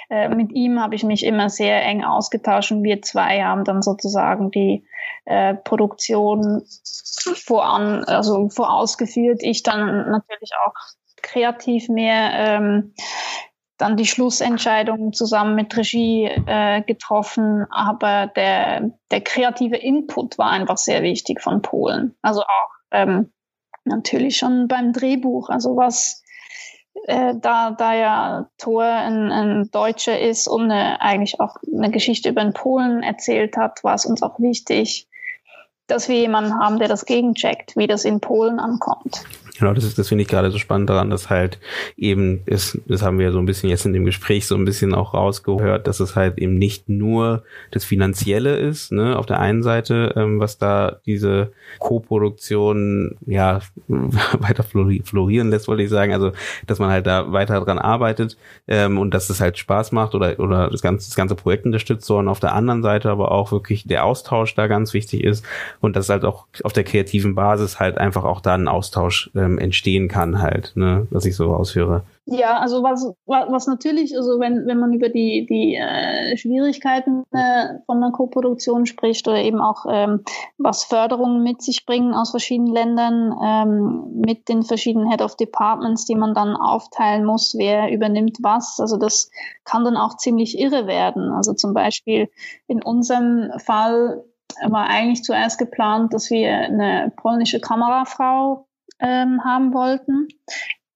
Äh, mit ihm habe ich mich immer sehr eng ausgetauscht und wir zwei haben dann sozusagen die äh, Produktion voran, also vorausgeführt. Ich dann natürlich auch kreativ mehr ähm, dann die Schlussentscheidung zusammen mit Regie äh, getroffen, aber der, der kreative Input war einfach sehr wichtig von Polen. Also auch ähm, natürlich schon beim Drehbuch, also was äh, da, da ja Thor ein, ein Deutscher ist und eine, eigentlich auch eine Geschichte über den Polen erzählt hat, war es uns auch wichtig, dass wir jemanden haben, der das gegencheckt, wie das in Polen ankommt. Genau, das ist, das finde ich gerade so spannend daran, dass halt eben ist, das haben wir so ein bisschen jetzt in dem Gespräch so ein bisschen auch rausgehört, dass es halt eben nicht nur das Finanzielle ist, ne, auf der einen Seite, ähm, was da diese Co-Produktion ja weiter florieren lässt, wollte ich sagen, also dass man halt da weiter dran arbeitet ähm, und dass es halt Spaß macht oder oder das ganze das ganze Projekt unterstützt, sondern auf der anderen Seite aber auch wirklich der Austausch da ganz wichtig ist und dass halt auch auf der kreativen Basis halt einfach auch da ein Austausch äh, ähm, entstehen kann halt, ne, was ich so aushöre. Ja, also was, was natürlich, also wenn, wenn man über die, die äh, Schwierigkeiten äh, von einer Koproduktion spricht oder eben auch ähm, was Förderungen mit sich bringen aus verschiedenen Ländern, ähm, mit den verschiedenen Head of Departments, die man dann aufteilen muss, wer übernimmt was. Also das kann dann auch ziemlich irre werden. Also zum Beispiel in unserem Fall war eigentlich zuerst geplant, dass wir eine polnische Kamerafrau ähm, haben wollten.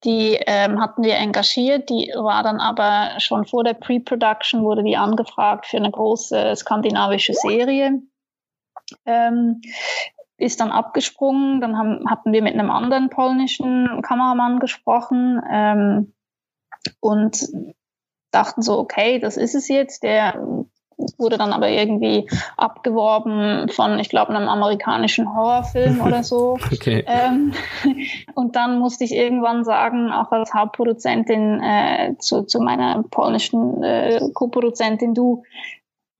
Die ähm, hatten wir engagiert, die war dann aber schon vor der Pre-Production, wurde die angefragt für eine große skandinavische Serie. Ähm, ist dann abgesprungen, dann haben, hatten wir mit einem anderen polnischen Kameramann gesprochen ähm, und dachten so, okay, das ist es jetzt, der wurde dann aber irgendwie abgeworben von, ich glaube, einem amerikanischen Horrorfilm oder so. Okay. Ähm, und dann musste ich irgendwann sagen, auch als Hauptproduzentin äh, zu, zu meiner polnischen äh, Co-Produzentin, du,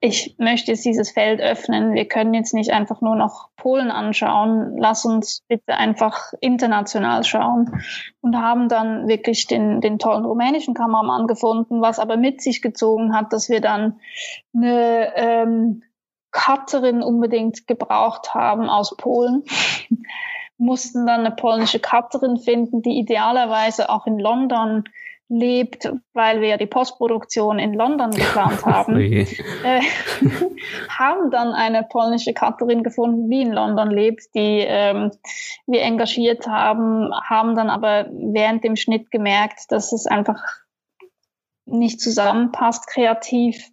ich möchte jetzt dieses Feld öffnen. Wir können jetzt nicht einfach nur noch Polen anschauen. Lass uns bitte einfach international schauen. Und haben dann wirklich den, den tollen rumänischen Kameramann gefunden, was aber mit sich gezogen hat, dass wir dann eine ähm, Cutterin unbedingt gebraucht haben aus Polen. Mussten dann eine polnische Cutterin finden, die idealerweise auch in London lebt, weil wir ja die Postproduktion in London geplant haben, äh, haben dann eine polnische Cutterin gefunden, die in London lebt, die ähm, wir engagiert haben, haben dann aber während dem Schnitt gemerkt, dass es einfach nicht zusammenpasst kreativ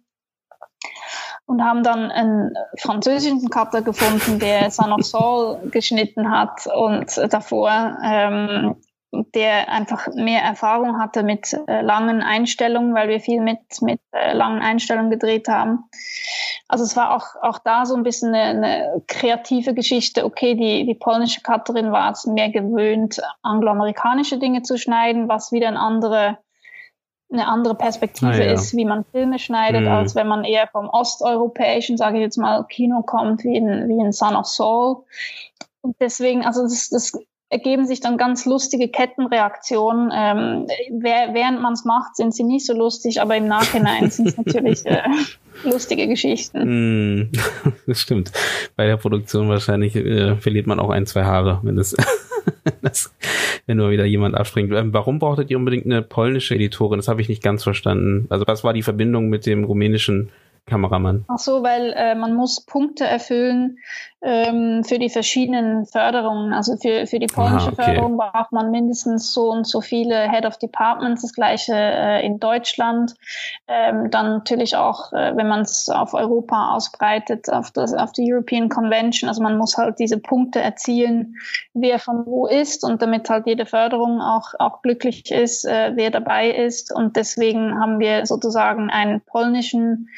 und haben dann einen französischen Cutter gefunden, der Son of Saul geschnitten hat und davor ähm, der einfach mehr Erfahrung hatte mit äh, langen Einstellungen, weil wir viel mit, mit äh, langen Einstellungen gedreht haben. Also es war auch, auch da so ein bisschen eine, eine kreative Geschichte. Okay, die, die polnische Cutterin war es mehr gewöhnt, angloamerikanische Dinge zu schneiden, was wieder eine andere, eine andere Perspektive ah, ja. ist, wie man Filme schneidet, mhm. als wenn man eher vom osteuropäischen, sage ich jetzt mal, Kino kommt, wie in, wie in Son of Soul. Und deswegen, also das, das ergeben sich dann ganz lustige Kettenreaktionen. Ähm, während man es macht, sind sie nicht so lustig, aber im Nachhinein sind es natürlich äh, lustige Geschichten. Mm, das stimmt. Bei der Produktion wahrscheinlich äh, verliert man auch ein, zwei Haare, wenn es das, wenn nur wieder jemand abspringt. Ähm, warum brauchtet ihr unbedingt eine polnische Editorin? Das habe ich nicht ganz verstanden. Also was war die Verbindung mit dem rumänischen Kameramann? Ach so, weil äh, man muss Punkte erfüllen ähm, für die verschiedenen Förderungen. Also für, für die polnische Aha, okay. Förderung braucht man mindestens so und so viele Head of Departments, das gleiche äh, in Deutschland. Ähm, dann natürlich auch, äh, wenn man es auf Europa ausbreitet, auf, das, auf die European Convention. Also man muss halt diese Punkte erzielen, wer von wo ist und damit halt jede Förderung auch, auch glücklich ist, äh, wer dabei ist. Und deswegen haben wir sozusagen einen polnischen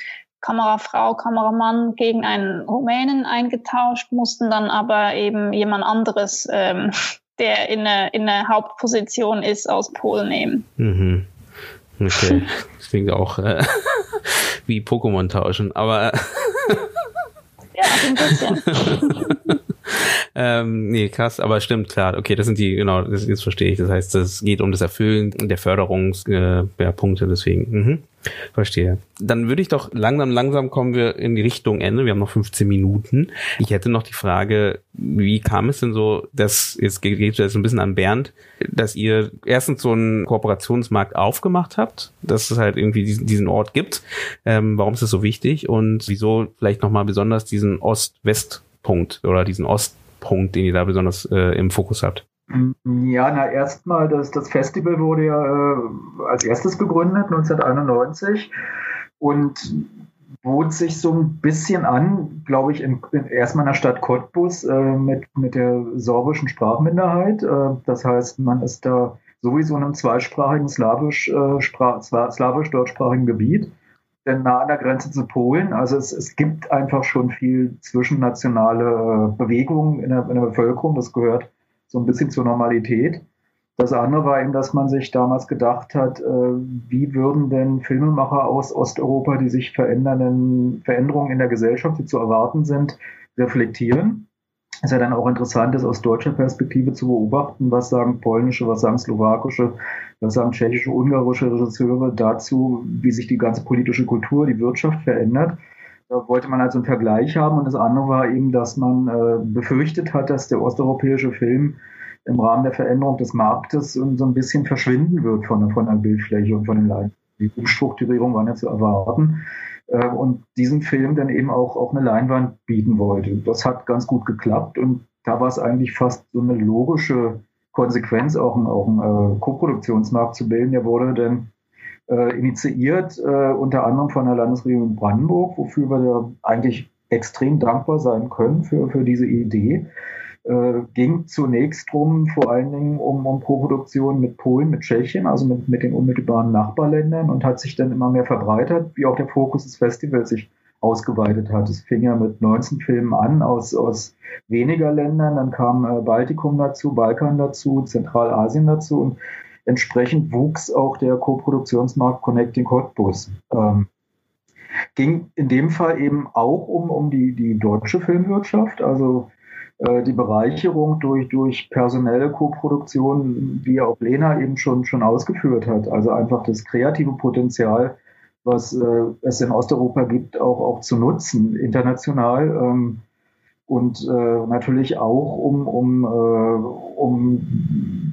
Kamerafrau, Kameramann gegen einen Rumänen eingetauscht, mussten dann aber eben jemand anderes, ähm, der in eine, in eine Hauptposition ist, aus Polen nehmen. Mhm. Okay, das klingt auch äh, wie Pokémon tauschen, aber ja, ein bisschen. ähm, nee, krass, aber stimmt, klar. Okay, das sind die, genau, das, jetzt verstehe ich. Das heißt, es geht um das Erfüllen der Förderungspunkte, äh, deswegen. Mhm. Verstehe. Dann würde ich doch langsam, langsam kommen wir in die Richtung Ende. Wir haben noch 15 Minuten. Ich hätte noch die Frage, wie kam es denn so, dass, jetzt geht es ein bisschen an Bernd, dass ihr erstens so einen Kooperationsmarkt aufgemacht habt, dass es halt irgendwie diesen, diesen Ort gibt. Ähm, warum ist das so wichtig und wieso vielleicht nochmal besonders diesen Ost-West-Punkt oder diesen Ostpunkt, den ihr da besonders äh, im Fokus habt? Ja, na erstmal, das, das Festival wurde ja äh, als erstes gegründet, 1991. Und bot sich so ein bisschen an, glaube ich, in, in, erstmal in der Stadt Cottbus äh, mit, mit der sorbischen Sprachminderheit. Äh, das heißt, man ist da sowieso in einem zweisprachigen slawisch, äh, slawisch-deutschsprachigen Gebiet, nah an der Grenze zu Polen. Also es, es gibt einfach schon viel zwischennationale äh, Bewegung in der, in der Bevölkerung. Das gehört so ein bisschen zur Normalität. Das andere war eben, dass man sich damals gedacht hat, äh, wie würden denn Filmemacher aus Osteuropa die sich verändernden Veränderungen in der Gesellschaft, die zu erwarten sind, reflektieren. Ist ja dann auch interessant, das aus deutscher Perspektive zu beobachten, was sagen polnische, was sagen slowakische, was sagen tschechische, ungarische Regisseure dazu, wie sich die ganze politische Kultur, die Wirtschaft verändert. Da wollte man also einen Vergleich haben und das andere war eben, dass man äh, befürchtet hat, dass der osteuropäische Film im Rahmen der Veränderung des Marktes so ein bisschen verschwinden wird von, von der Bildfläche und von den Leiden. Die Umstrukturierung war ja zu erwarten äh, und diesen Film dann eben auch auf eine Leinwand bieten wollte. Das hat ganz gut geklappt und da war es eigentlich fast so eine logische Konsequenz, auch einen, auch einen äh, Koproduktionsmarkt zu bilden. Der wurde dann äh, initiiert, äh, unter anderem von der Landesregierung Brandenburg, wofür wir da eigentlich extrem dankbar sein können für, für diese Idee. Äh, ging zunächst drum, vor allen Dingen um, um Co-Produktion mit Polen, mit Tschechien, also mit, mit den unmittelbaren Nachbarländern und hat sich dann immer mehr verbreitert, wie auch der Fokus des Festivals sich ausgeweitet hat. Es fing ja mit 19 Filmen an aus, aus weniger Ländern, dann kam äh, Baltikum dazu, Balkan dazu, Zentralasien dazu und entsprechend wuchs auch der Co-Produktionsmarkt Connecting Cottbus. Ähm, ging in dem Fall eben auch um, um die, die deutsche Filmwirtschaft, also die Bereicherung durch, durch personelle Koproduktion, wie auch Lena eben schon, schon ausgeführt hat. Also einfach das kreative Potenzial, was äh, es in Osteuropa gibt, auch, auch zu nutzen, international. Ähm, und äh, natürlich auch, um, um, äh, um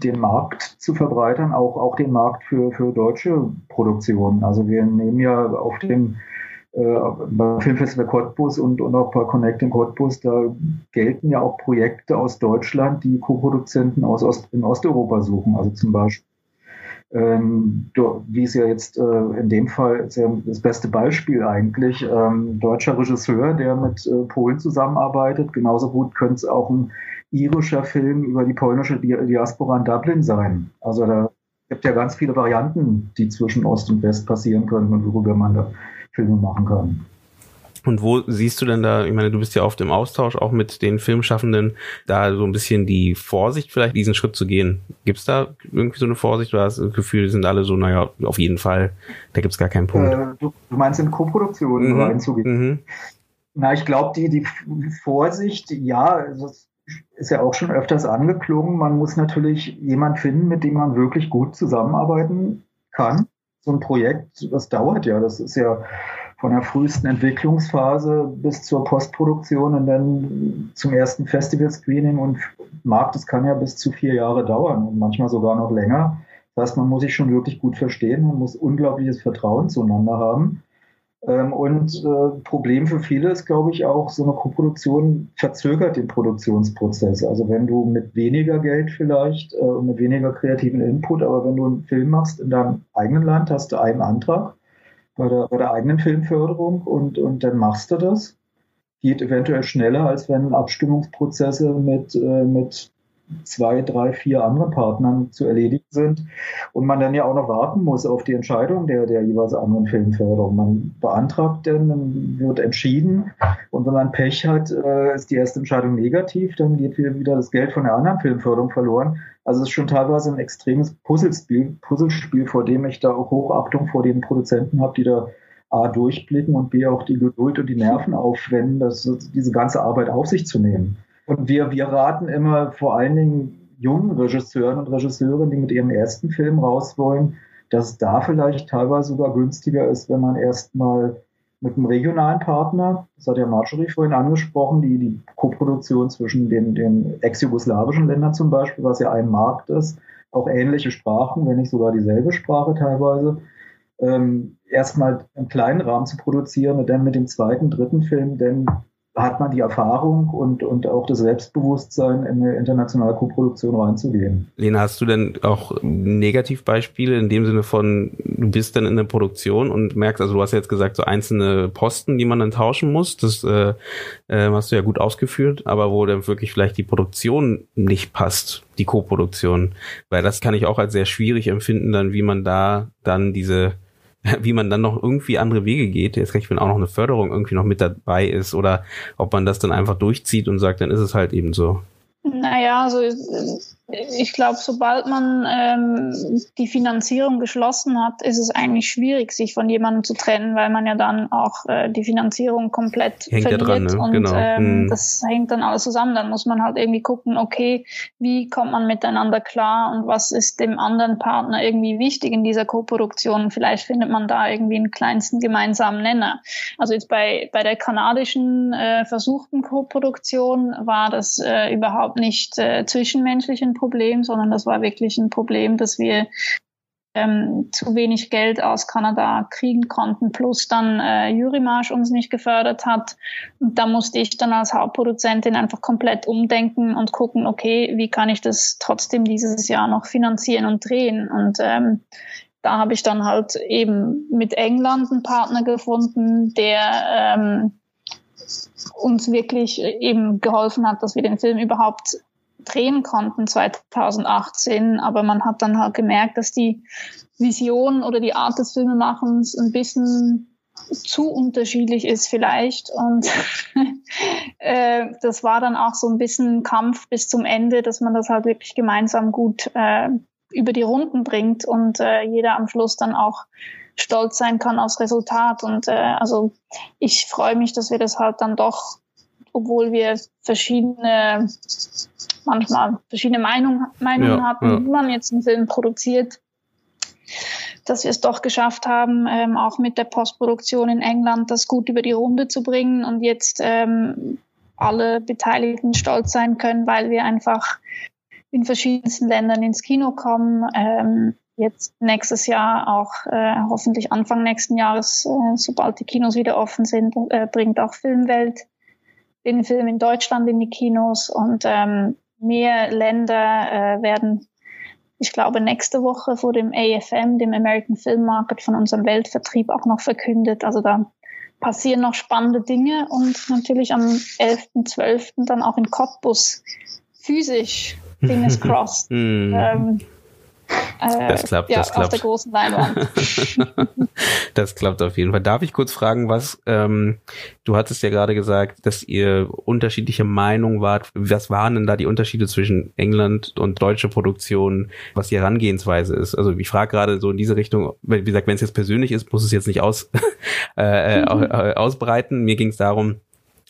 den Markt zu verbreitern, auch, auch den Markt für, für deutsche Produktionen. Also wir nehmen ja auf dem äh, beim Filmfestival Cottbus und, und auch bei Connecting Cottbus, da gelten ja auch Projekte aus Deutschland, die Co-Produzenten aus Ost, in Osteuropa suchen. Also zum Beispiel, ähm, wie es ja jetzt äh, in dem Fall ist ja das beste Beispiel eigentlich, ähm, deutscher Regisseur, der mit äh, Polen zusammenarbeitet. Genauso gut könnte es auch ein irischer Film über die polnische Diaspora in Dublin sein. Also da gibt ja ganz viele Varianten, die zwischen Ost und West passieren können und worüber man da Filme machen kann. Und wo siehst du denn da, ich meine, du bist ja oft im Austausch auch mit den Filmschaffenden, da so ein bisschen die Vorsicht vielleicht, diesen Schritt zu gehen? Gibt es da irgendwie so eine Vorsicht oder hast du das Gefühl, die sind alle so, naja, auf jeden Fall, da gibt es gar keinen Punkt? Äh, du, du, meinst in Koproduktionen mhm. reinzugehen? Mhm. Na, ich glaube, die, die Vorsicht, ja, das ist ja auch schon öfters angeklungen. Man muss natürlich jemand finden, mit dem man wirklich gut zusammenarbeiten kann so ein Projekt, das dauert ja. Das ist ja von der frühesten Entwicklungsphase bis zur Postproduktion und dann zum ersten Festival-Screening und Markt, das kann ja bis zu vier Jahre dauern und manchmal sogar noch länger. Das heißt, man muss sich schon wirklich gut verstehen, man muss unglaubliches Vertrauen zueinander haben. Ähm, und äh, Problem für viele ist, glaube ich, auch, so eine Koproduktion verzögert den Produktionsprozess. Also wenn du mit weniger Geld vielleicht äh, und mit weniger kreativen Input, aber wenn du einen Film machst in deinem eigenen Land, hast du einen Antrag bei der, bei der eigenen Filmförderung und, und dann machst du das. Geht eventuell schneller, als wenn Abstimmungsprozesse mit, äh, mit zwei, drei, vier anderen Partnern zu erledigen sind und man dann ja auch noch warten muss auf die Entscheidung der, der jeweils anderen Filmförderung. Man beantragt denn, dann wird entschieden und wenn man Pech hat, äh, ist die erste Entscheidung negativ, dann geht wieder das Geld von der anderen Filmförderung verloren. Also es ist schon teilweise ein extremes Puzzlespiel, Puzzlespiel, vor dem ich da auch Hochachtung vor den Produzenten habe, die da A durchblicken und B auch die Geduld und die Nerven aufwenden, das, diese ganze Arbeit auf sich zu nehmen. Und wir, wir raten immer vor allen Dingen jungen Regisseuren und Regisseurinnen, die mit ihrem ersten Film raus wollen, dass es da vielleicht teilweise sogar günstiger ist, wenn man erstmal mit einem regionalen Partner, das hat ja Marjorie vorhin angesprochen, die, die Koproduktion zwischen den, den ex-jugoslawischen Ländern zum Beispiel, was ja ein Markt ist, auch ähnliche Sprachen, wenn nicht sogar dieselbe Sprache teilweise, ähm, erstmal einen kleinen Rahmen zu produzieren und dann mit dem zweiten, dritten Film dann hat man die Erfahrung und, und auch das Selbstbewusstsein, in eine internationale Koproduktion reinzugehen. Lena, hast du denn auch Negativbeispiele in dem Sinne von, du bist dann in der Produktion und merkst, also du hast jetzt gesagt, so einzelne Posten, die man dann tauschen muss, das äh, äh, hast du ja gut ausgeführt, aber wo dann wirklich vielleicht die Produktion nicht passt, die Koproduktion, weil das kann ich auch als sehr schwierig empfinden, dann wie man da dann diese wie man dann noch irgendwie andere Wege geht, jetzt recht, wenn auch noch eine Förderung irgendwie noch mit dabei ist oder ob man das dann einfach durchzieht und sagt, dann ist es halt eben so. Naja, also ich glaube, sobald man ähm, die Finanzierung geschlossen hat, ist es eigentlich schwierig, sich von jemandem zu trennen, weil man ja dann auch äh, die Finanzierung komplett hängt verliert. Ja dran, ne? Und genau. ähm, hm. das hängt dann alles zusammen. Dann muss man halt irgendwie gucken, okay, wie kommt man miteinander klar und was ist dem anderen Partner irgendwie wichtig in dieser Koproduktion? Vielleicht findet man da irgendwie einen kleinsten gemeinsamen Nenner. Also jetzt bei, bei der kanadischen äh, versuchten Koproduktion war das äh, überhaupt nicht äh, zwischenmenschlich Problem, sondern das war wirklich ein Problem, dass wir ähm, zu wenig Geld aus Kanada kriegen konnten, plus dann äh, Jurimarsch uns nicht gefördert hat. Und da musste ich dann als Hauptproduzentin einfach komplett umdenken und gucken, okay, wie kann ich das trotzdem dieses Jahr noch finanzieren und drehen? Und ähm, da habe ich dann halt eben mit England einen Partner gefunden, der ähm, uns wirklich eben geholfen hat, dass wir den Film überhaupt drehen konnten 2018, aber man hat dann halt gemerkt, dass die Vision oder die Art des Filmemachens ein bisschen zu unterschiedlich ist vielleicht. Und äh, das war dann auch so ein bisschen Kampf bis zum Ende, dass man das halt wirklich gemeinsam gut äh, über die Runden bringt und äh, jeder am Schluss dann auch stolz sein kann aufs Resultat. Und äh, also ich freue mich, dass wir das halt dann doch obwohl wir verschiedene, manchmal verschiedene Meinung, Meinungen Ja, hatten, ja. wie man jetzt einen Film produziert, dass wir es doch geschafft haben, ähm, auch mit der Postproduktion in England das gut über die Runde zu bringen und jetzt ähm, alle Beteiligten stolz sein können, weil wir einfach in verschiedensten Ländern ins Kino kommen. Ähm, jetzt nächstes Jahr auch äh, hoffentlich Anfang nächsten Jahres, äh, sobald die Kinos wieder offen sind, äh, bringt auch Filmwelt den Film in Deutschland in die Kinos und ähm, mehr Länder äh, werden, ich glaube, nächste Woche vor dem AFM, dem American Film Market von unserem Weltvertrieb auch noch verkündet. Also da passieren noch spannende Dinge und natürlich am 11.12. dann auch in Cottbus physisch, Fingers crossed. Hm. ähm, äh, Das klappt, ja, das auf klappt. der großen Leinwand. das klappt auf jeden Fall. Darf ich kurz fragen, was, ähm, du hattest ja gerade gesagt, dass ihr unterschiedliche Meinungen wart. Was waren denn da die Unterschiede zwischen England und deutsche Produktion, was die Herangehensweise ist? Also ich frage gerade so in diese Richtung, wie gesagt, wenn es jetzt persönlich ist, muss es jetzt nicht aus, äh, äh, äh, ausbreiten. Mir ging es darum,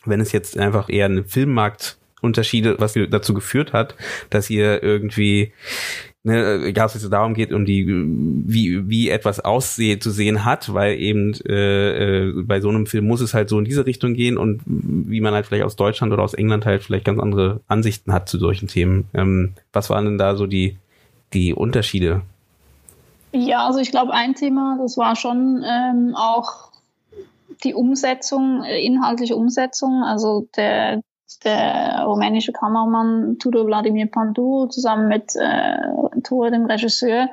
wenn es jetzt einfach eher einen Filmmarkt Unterschiede, was dazu geführt hat, dass ihr irgendwie ne, egal, ob es darum geht, um die, wie, wie etwas aussehen zu sehen hat, weil eben äh, äh, bei so einem Film muss es halt so in diese Richtung gehen und wie man halt vielleicht aus Deutschland oder aus England halt vielleicht ganz andere Ansichten hat zu solchen Themen. Ähm, was waren denn da so die, die Unterschiede? Ja, also ich glaube, ein Thema, das war schon ähm, auch die Umsetzung, äh, inhaltliche Umsetzung. Also der, der rumänische Kameramann Tudor Wladimir Pandu zusammen mit äh, Tore, dem Regisseur,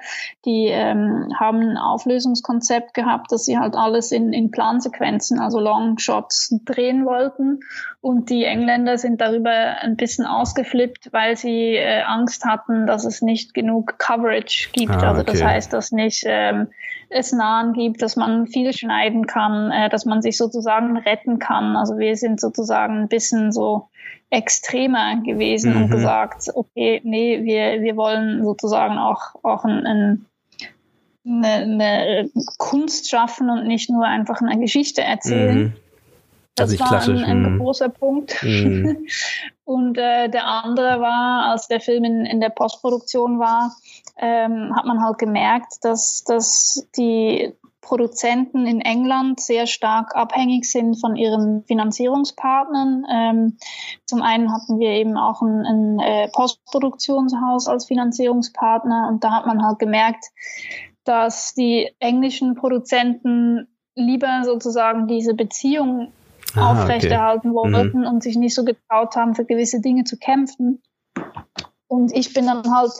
die ähm, haben ein Auflösungskonzept gehabt, dass sie halt alles in, in Plansequenzen, also Longshots drehen wollten. Und die Engländer sind darüber ein bisschen ausgeflippt, weil sie äh, Angst hatten, dass es nicht genug Coverage gibt. Ah, also das okay. heißt, dass nicht ähm, es Nahen gibt, dass man viel schneiden kann, äh, dass man sich sozusagen retten kann. Also wir sind sozusagen ein bisschen so extremer gewesen und Mhm. gesagt, okay, nee, wir, wir wollen sozusagen auch, auch ein, ein eine, eine Kunst schaffen und nicht nur einfach eine Geschichte erzählen. Mhm. Das Also war klassisch, ein, ein mhm. großer Punkt. Mhm. Und äh, der andere war, als der Film in, in der Postproduktion war, ähm, hat man halt gemerkt, dass, dass die Produzenten in England sehr stark abhängig sind von ihren Finanzierungspartnern. Ähm, zum einen hatten wir eben auch ein, ein äh, Postproduktionshaus als Finanzierungspartner und da hat man halt gemerkt, dass die englischen Produzenten lieber sozusagen diese Beziehung Ah, aufrechterhalten wollten und sich nicht so getraut haben, für gewisse Dinge zu kämpfen. Und ich bin dann halt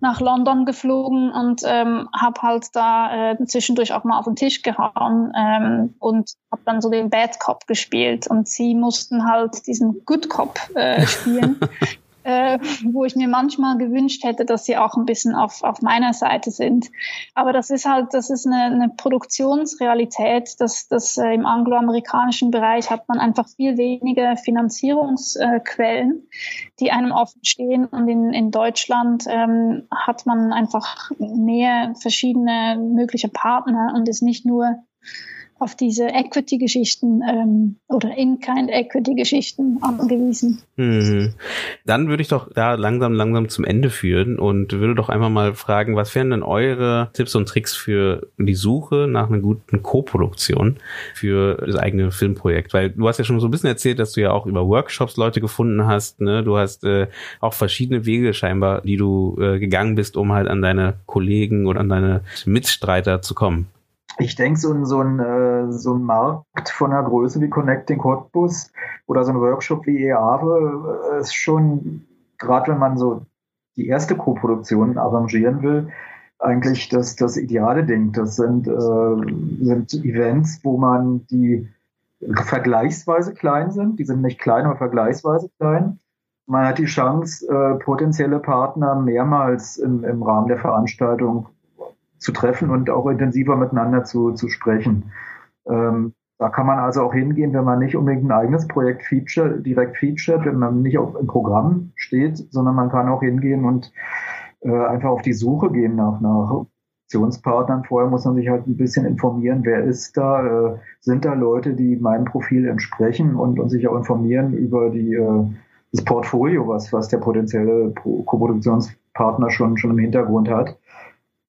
nach London geflogen und ähm, habe halt da äh, zwischendurch auch mal auf den Tisch gehauen ähm, und habe dann so den Bad Cop gespielt. Und sie mussten halt diesen Good Cop äh, spielen. äh, wo ich mir manchmal gewünscht hätte, dass sie auch ein bisschen auf, auf meiner Seite sind. Aber das ist halt, das ist eine, eine Produktionsrealität, dass das äh, im angloamerikanischen Bereich hat man einfach viel weniger Finanzierungsquellen, die einem offen stehen. Und in, in Deutschland ähm, hat man einfach mehr verschiedene mögliche Partner und ist nicht nur auf diese Equity-Geschichten ähm, oder In-Kind-Equity-Geschichten angewiesen. Mhm. Dann würde ich doch da langsam, langsam zum Ende führen und würde doch einfach mal fragen, was wären denn eure Tipps und Tricks für die Suche nach einer guten Co-Produktion für das eigene Filmprojekt? Weil du hast ja schon so ein bisschen erzählt, dass du ja auch über Workshops Leute gefunden hast. Ne? Du hast äh, auch verschiedene Wege scheinbar, die du äh, gegangen bist, um halt an deine Kollegen oder an deine Mitstreiter zu kommen ich denke, so ein, so, ein, äh, so ein Markt von einer Größe wie Connecting Cottbus oder so ein Workshop wie EAVE äh, ist schon, gerade wenn man so die erste Co-Produktion arrangieren will, eigentlich das, das ideale Ding. Das sind, äh, sind Events, wo man die vergleichsweise klein sind. Die sind nicht klein, aber vergleichsweise klein. Man hat die Chance, äh, potenzielle Partner mehrmals im, im Rahmen der Veranstaltung zu treffen und auch intensiver miteinander zu, zu sprechen. Ähm, da kann man also auch hingehen, wenn man nicht unbedingt ein eigenes Projekt feature, direkt featured, wenn man nicht auf, im Programm steht, sondern man kann auch hingehen und äh, einfach auf die Suche gehen nach, nach Optionspartnern. Vorher muss man sich halt ein bisschen informieren, wer ist da, äh, sind da Leute, die meinem Profil entsprechen und, und sich auch informieren über die, äh, das Portfolio, was, was der potenzielle Co-Produktionspartner schon, schon im Hintergrund hat.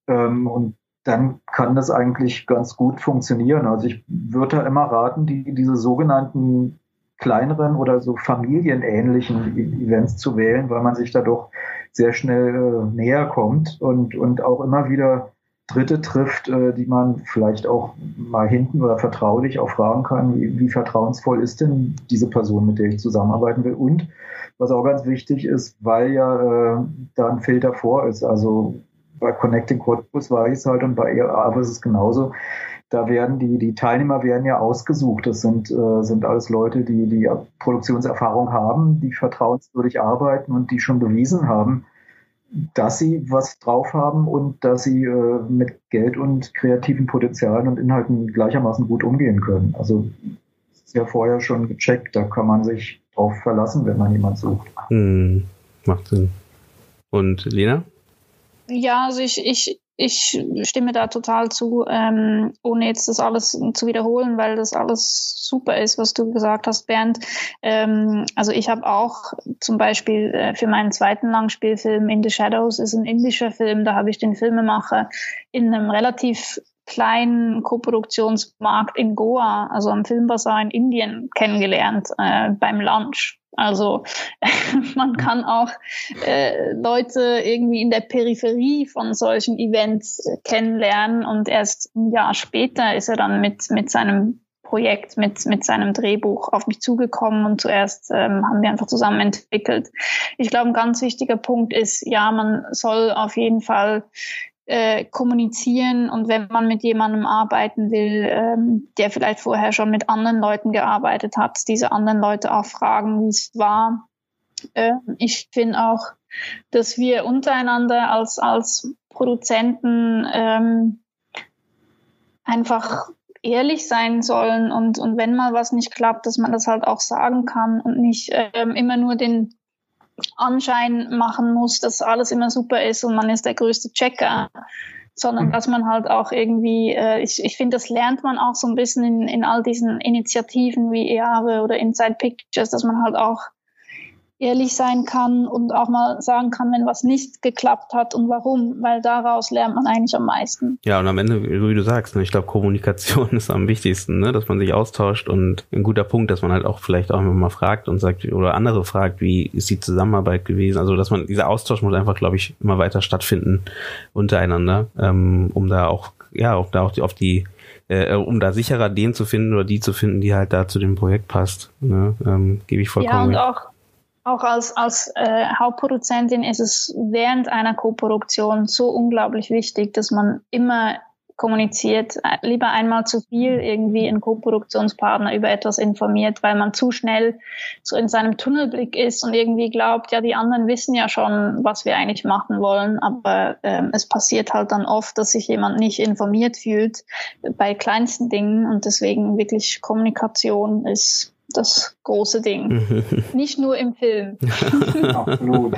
Ähm, und dann kann das eigentlich ganz gut funktionieren. Also ich würde da immer raten, die, diese sogenannten kleineren oder so familienähnlichen e-, Events zu wählen, weil man sich da doch sehr schnell äh, näher kommt und, und auch immer wieder Dritte trifft, äh, die man vielleicht auch mal hinten oder vertraulich auch fragen kann, wie, wie vertrauensvoll ist denn diese Person, mit der ich zusammenarbeiten will. Und was auch ganz wichtig ist, weil ja äh, da ein Filter vor ist. Also bei Connecting Cottbus war ich es halt und bei ERA ist es genauso. Da werden die, die Teilnehmer werden ja ausgesucht. Das sind, äh, sind alles Leute, die die Produktionserfahrung haben, die vertrauenswürdig arbeiten und die schon bewiesen haben, dass sie was drauf haben und dass sie äh, mit Geld und kreativen Potenzialen und Inhalten gleichermaßen gut umgehen können. Also ist ja vorher schon gecheckt, da kann man sich drauf verlassen, wenn man jemand sucht. Hm, macht Sinn. Und Lena? Ja, also ich, ich, ich stimme da total zu, ähm, ohne jetzt das alles zu wiederholen, weil das alles super ist, was du gesagt hast, Bernd. Ähm, also ich habe auch zum Beispiel äh, für meinen zweiten Langspielfilm In the Shadows ist ein indischer Film, da habe ich den Filmemacher in einem relativ kleinen Koproduktionsmarkt in Goa, also am Filmbasar in Indien, kennengelernt äh, beim Lunch. Also man kann auch äh, Leute irgendwie in der Peripherie von solchen Events äh, kennenlernen und erst ein Jahr später ist er dann mit, mit seinem Projekt, mit, mit seinem Drehbuch auf mich zugekommen und zuerst ähm, haben wir einfach zusammen entwickelt. Ich glaube, ein ganz wichtiger Punkt ist, ja, man soll auf jeden Fall äh, kommunizieren und wenn man mit jemandem arbeiten will, ähm, der vielleicht vorher schon mit anderen Leuten gearbeitet hat, diese anderen Leute auch fragen, wie es war. Äh, ich finde auch, dass wir untereinander als, als Produzenten ähm, einfach ehrlich sein sollen und, und wenn mal was nicht klappt, dass man das halt auch sagen kann und nicht ähm, immer nur den Anschein machen muss, dass alles immer super ist und man ist der größte Checker, sondern mhm. dass man halt auch irgendwie, äh, ich, ich finde, das lernt man auch so ein bisschen in, in all diesen Initiativen wie EAVE oder Inside Pictures, dass man halt auch ehrlich sein kann und auch mal sagen kann, wenn was nicht geklappt hat und warum, weil daraus lernt man eigentlich am meisten. Ja, und am Ende, wie du sagst, ne, ich glaube, Kommunikation ist am wichtigsten, ne? dass man sich austauscht und ein guter Punkt, dass man halt auch vielleicht auch mal fragt und sagt, oder andere fragt, wie ist die Zusammenarbeit gewesen? Also, dass man, dieser Austausch muss einfach, glaube ich, immer weiter stattfinden untereinander, ähm, um da auch, ja, auch da auch die, auf die äh, um da sicherer den zu finden oder die zu finden, die halt da zu dem Projekt passt. Ne? Ähm, Gebe ich vollkommen. Ja, und auch auch als, als äh, Hauptproduzentin ist es während einer Koproduktion so unglaublich wichtig, dass man immer kommuniziert, äh, lieber einmal zu viel irgendwie ein Co-Produktionspartner über etwas informiert, weil man zu schnell so in seinem Tunnelblick ist und irgendwie glaubt, ja, die anderen wissen ja schon, was wir eigentlich machen wollen, aber ähm, es passiert halt dann oft, dass sich jemand nicht informiert fühlt bei kleinsten Dingen. Und deswegen wirklich Kommunikation ist das große Ding. Nicht nur im Film. Absolut.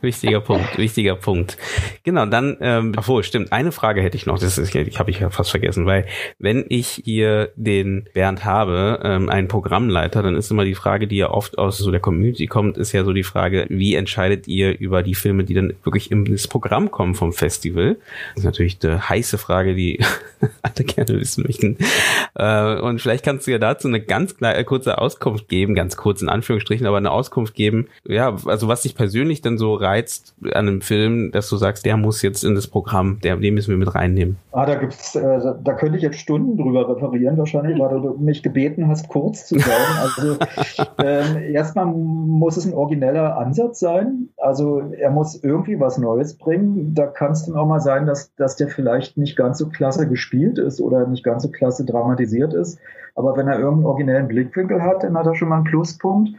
wichtiger Punkt, wichtiger Punkt. Genau, dann, ähm, obwohl, stimmt, eine Frage hätte ich noch, das ist, habe ich ja fast vergessen, weil wenn ich hier den Bernd habe, ähm, einen Programmleiter, dann ist immer die Frage, die ja oft aus so der Community kommt, ist ja so die Frage, wie entscheidet ihr über die Filme, die dann wirklich ins Programm kommen vom Festival? Das ist natürlich eine heiße Frage, die alle gerne wissen möchten. Äh, und vielleicht kannst du ja dazu eine ganz kleine, kurze Auskunft geben, ganz kurz in Anführungsstrichen, aber eine Auskunft geben, ja, also was dich persönlich dann so reizt an einem Film, dass du sagst, der muss jetzt in das Programm, der, den müssen wir mit reinnehmen? Ah, da gibt's, äh, da könnte ich jetzt Stunden drüber referieren wahrscheinlich, weil du mich gebeten hast, kurz zu sein. Also ähm, erstmal muss es ein origineller Ansatz sein. Also er muss irgendwie was Neues bringen. Da kann es dann auch mal sein, dass, dass der vielleicht nicht ganz so klasse gespielt ist oder nicht ganz so klasse dramatisiert ist. Aber wenn er irgendeinen originellen Blickwinkel hat, dann hat er schon mal einen Pluspunkt.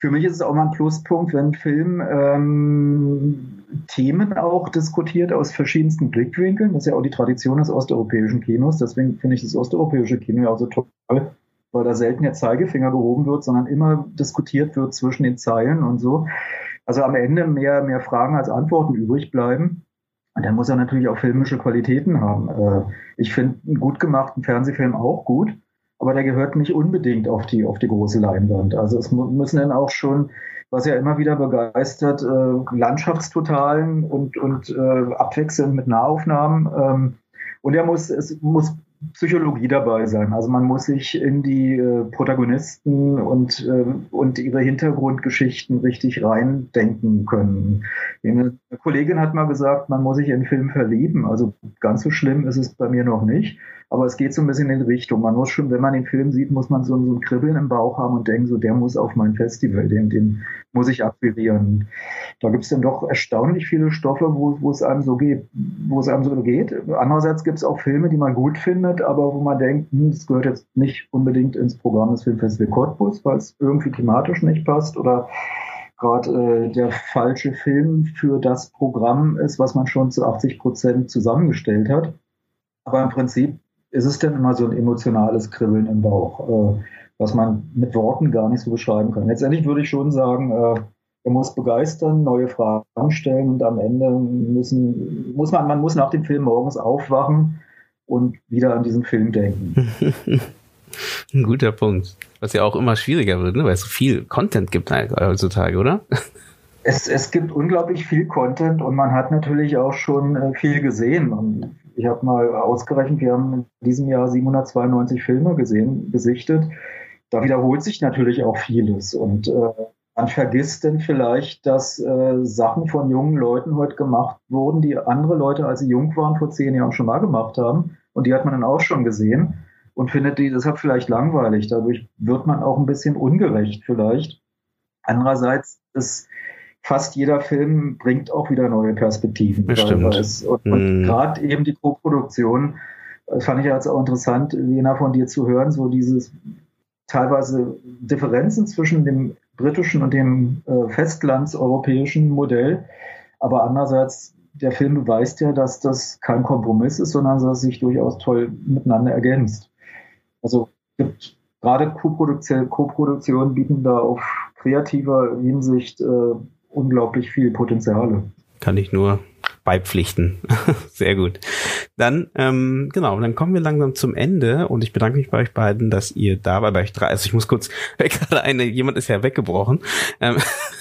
Für mich ist es auch mal ein Pluspunkt, wenn ein Film ähm, Themen auch diskutiert aus verschiedensten Blickwinkeln. Das ist ja auch die Tradition des osteuropäischen Kinos. Deswegen finde ich das osteuropäische Kino ja auch so toll, weil da selten der Zeigefinger gehoben wird, sondern immer diskutiert wird zwischen den Zeilen und so. Also am Ende mehr, mehr Fragen als Antworten übrig bleiben. Und dann muss er natürlich auch filmische Qualitäten haben. Äh, ich finde einen gut gemachten Fernsehfilm auch gut aber der gehört nicht unbedingt auf die, auf die große Leinwand. Also es müssen dann auch schon, was ja immer wieder begeistert, äh, Landschaftstotalen und, und äh, abwechselnd mit Nahaufnahmen. Ähm, und er muss, es muss Psychologie dabei sein. Also man muss sich in die äh, Protagonisten und, äh, und ihre Hintergrundgeschichten richtig reindenken können. Eine Kollegin hat mal gesagt, man muss sich in Film verlieben. Also ganz so schlimm ist es bei mir noch nicht. Aber es geht so ein bisschen in die Richtung. Man muss schon, wenn man den Film sieht, muss man so, so ein Kribbeln im Bauch haben und denken, so der muss auf mein Festival, den, den muss ich akquirieren. Da gibt es dann doch erstaunlich viele Stoffe, wo, wo es einem so geht, wo es einem so geht. Andererseits gibt es auch Filme, die man gut findet, aber wo man denkt, hm, das gehört jetzt nicht unbedingt ins Programm des Filmfestivals Cottbus, weil es irgendwie thematisch nicht passt oder gerade äh, der falsche Film für das Programm ist, was man schon zu 80 Prozent zusammengestellt hat. Aber im Prinzip ist es denn immer so ein emotionales Kribbeln im Bauch, äh, was man mit Worten gar nicht so beschreiben kann. Letztendlich würde ich schon sagen, äh, er muss begeistern, neue Fragen stellen und am Ende müssen, muss man, man muss nach dem Film morgens aufwachen und wieder an diesen Film denken. Ein guter Punkt. Was ja auch immer schwieriger wird, ne? weil es so viel Content gibt heutzutage, oder? Es, es gibt unglaublich viel Content und man hat natürlich auch schon äh, viel gesehen. Und ich habe mal ausgerechnet, wir haben in diesem Jahr 792 Filme gesehen, gesichtet. Da wiederholt sich natürlich auch vieles. Und äh, man vergisst denn vielleicht, dass äh, Sachen von jungen Leuten heute gemacht wurden, die andere Leute, als sie jung waren, vor zehn Jahren schon mal gemacht haben. Und die hat man dann auch schon gesehen und findet die deshalb vielleicht langweilig. Dadurch wird man auch ein bisschen ungerecht vielleicht. Andererseits ist fast jeder Film bringt auch wieder neue Perspektiven. Bestimmt. Und, und gerade eben die Co-Produktion äh, fand ich jetzt auch interessant, Lena, von dir zu hören, so dieses teilweise Differenzen zwischen dem britischen und dem äh, festlandseuropäischen Modell. Aber andererseits, der Film beweist ja, dass das kein Kompromiss ist, sondern dass es sich durchaus toll miteinander ergänzt. Also gibt gerade Co-Produktionen Co bieten da auf kreativer Hinsicht äh, unglaublich viel Potenziale. Kann ich nur beipflichten. Sehr gut. Dann, ähm, genau, dann kommen wir langsam zum Ende und ich bedanke mich bei euch beiden, dass ihr da war, bei euch drei. Also ich muss kurz, gerade eine, jemand ist ja weggebrochen. Ähm,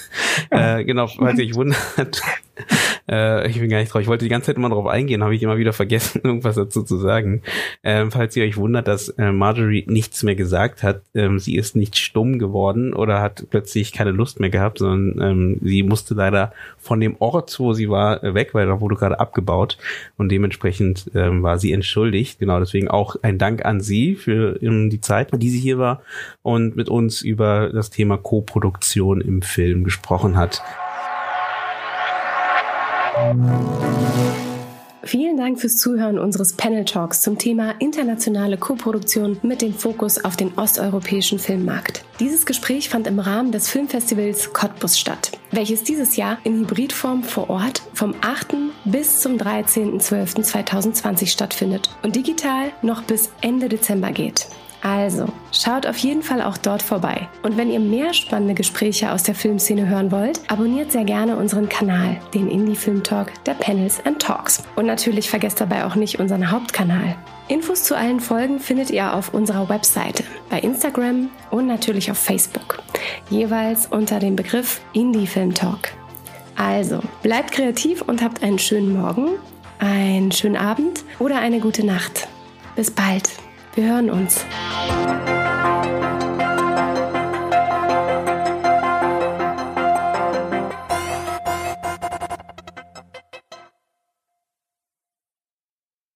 äh, genau, ihr euch wundert, äh, ich bin gar nicht drauf. Ich wollte die ganze Zeit immer drauf eingehen, habe ich immer wieder vergessen, irgendwas dazu zu sagen. Ähm, falls ihr euch wundert, dass äh, Marjorie nichts mehr gesagt hat, ähm, sie ist nicht stumm geworden oder hat plötzlich keine Lust mehr gehabt, sondern ähm, sie musste leider von dem Ort, wo sie war, äh, weg, weil da wurde gerade abgebaut und dementsprechend ähm, war sie entschuldigt. Genau, deswegen auch ein Dank an sie für ähm, die Zeit, die sie hier war und mit uns über das Thema Co-Produktion im Film gesprochen hat. Vielen Dank fürs Zuhören unseres Panel Talks zum Thema internationale Koproduktion mit dem Fokus auf den osteuropäischen Filmmarkt. Dieses Gespräch fand im Rahmen des Filmfestivals Cottbus statt, welches dieses Jahr in Hybridform vor Ort vom 8. bis zum 13.12.2020 stattfindet und digital noch bis Ende Dezember geht. Also, schaut auf jeden Fall auch dort vorbei. Und wenn ihr mehr spannende Gespräche aus der Filmszene hören wollt, abonniert sehr gerne unseren Kanal, den Indie Film Talk der Panels and Talks. Und natürlich vergesst dabei auch nicht unseren Hauptkanal. Infos zu allen Folgen findet ihr auf unserer Webseite, bei Instagram und natürlich auf Facebook. Jeweils unter dem Begriff Indie Film Talk. Also, bleibt kreativ und habt einen schönen Morgen, einen schönen Abend oder eine gute Nacht. Bis bald. Wir hören uns.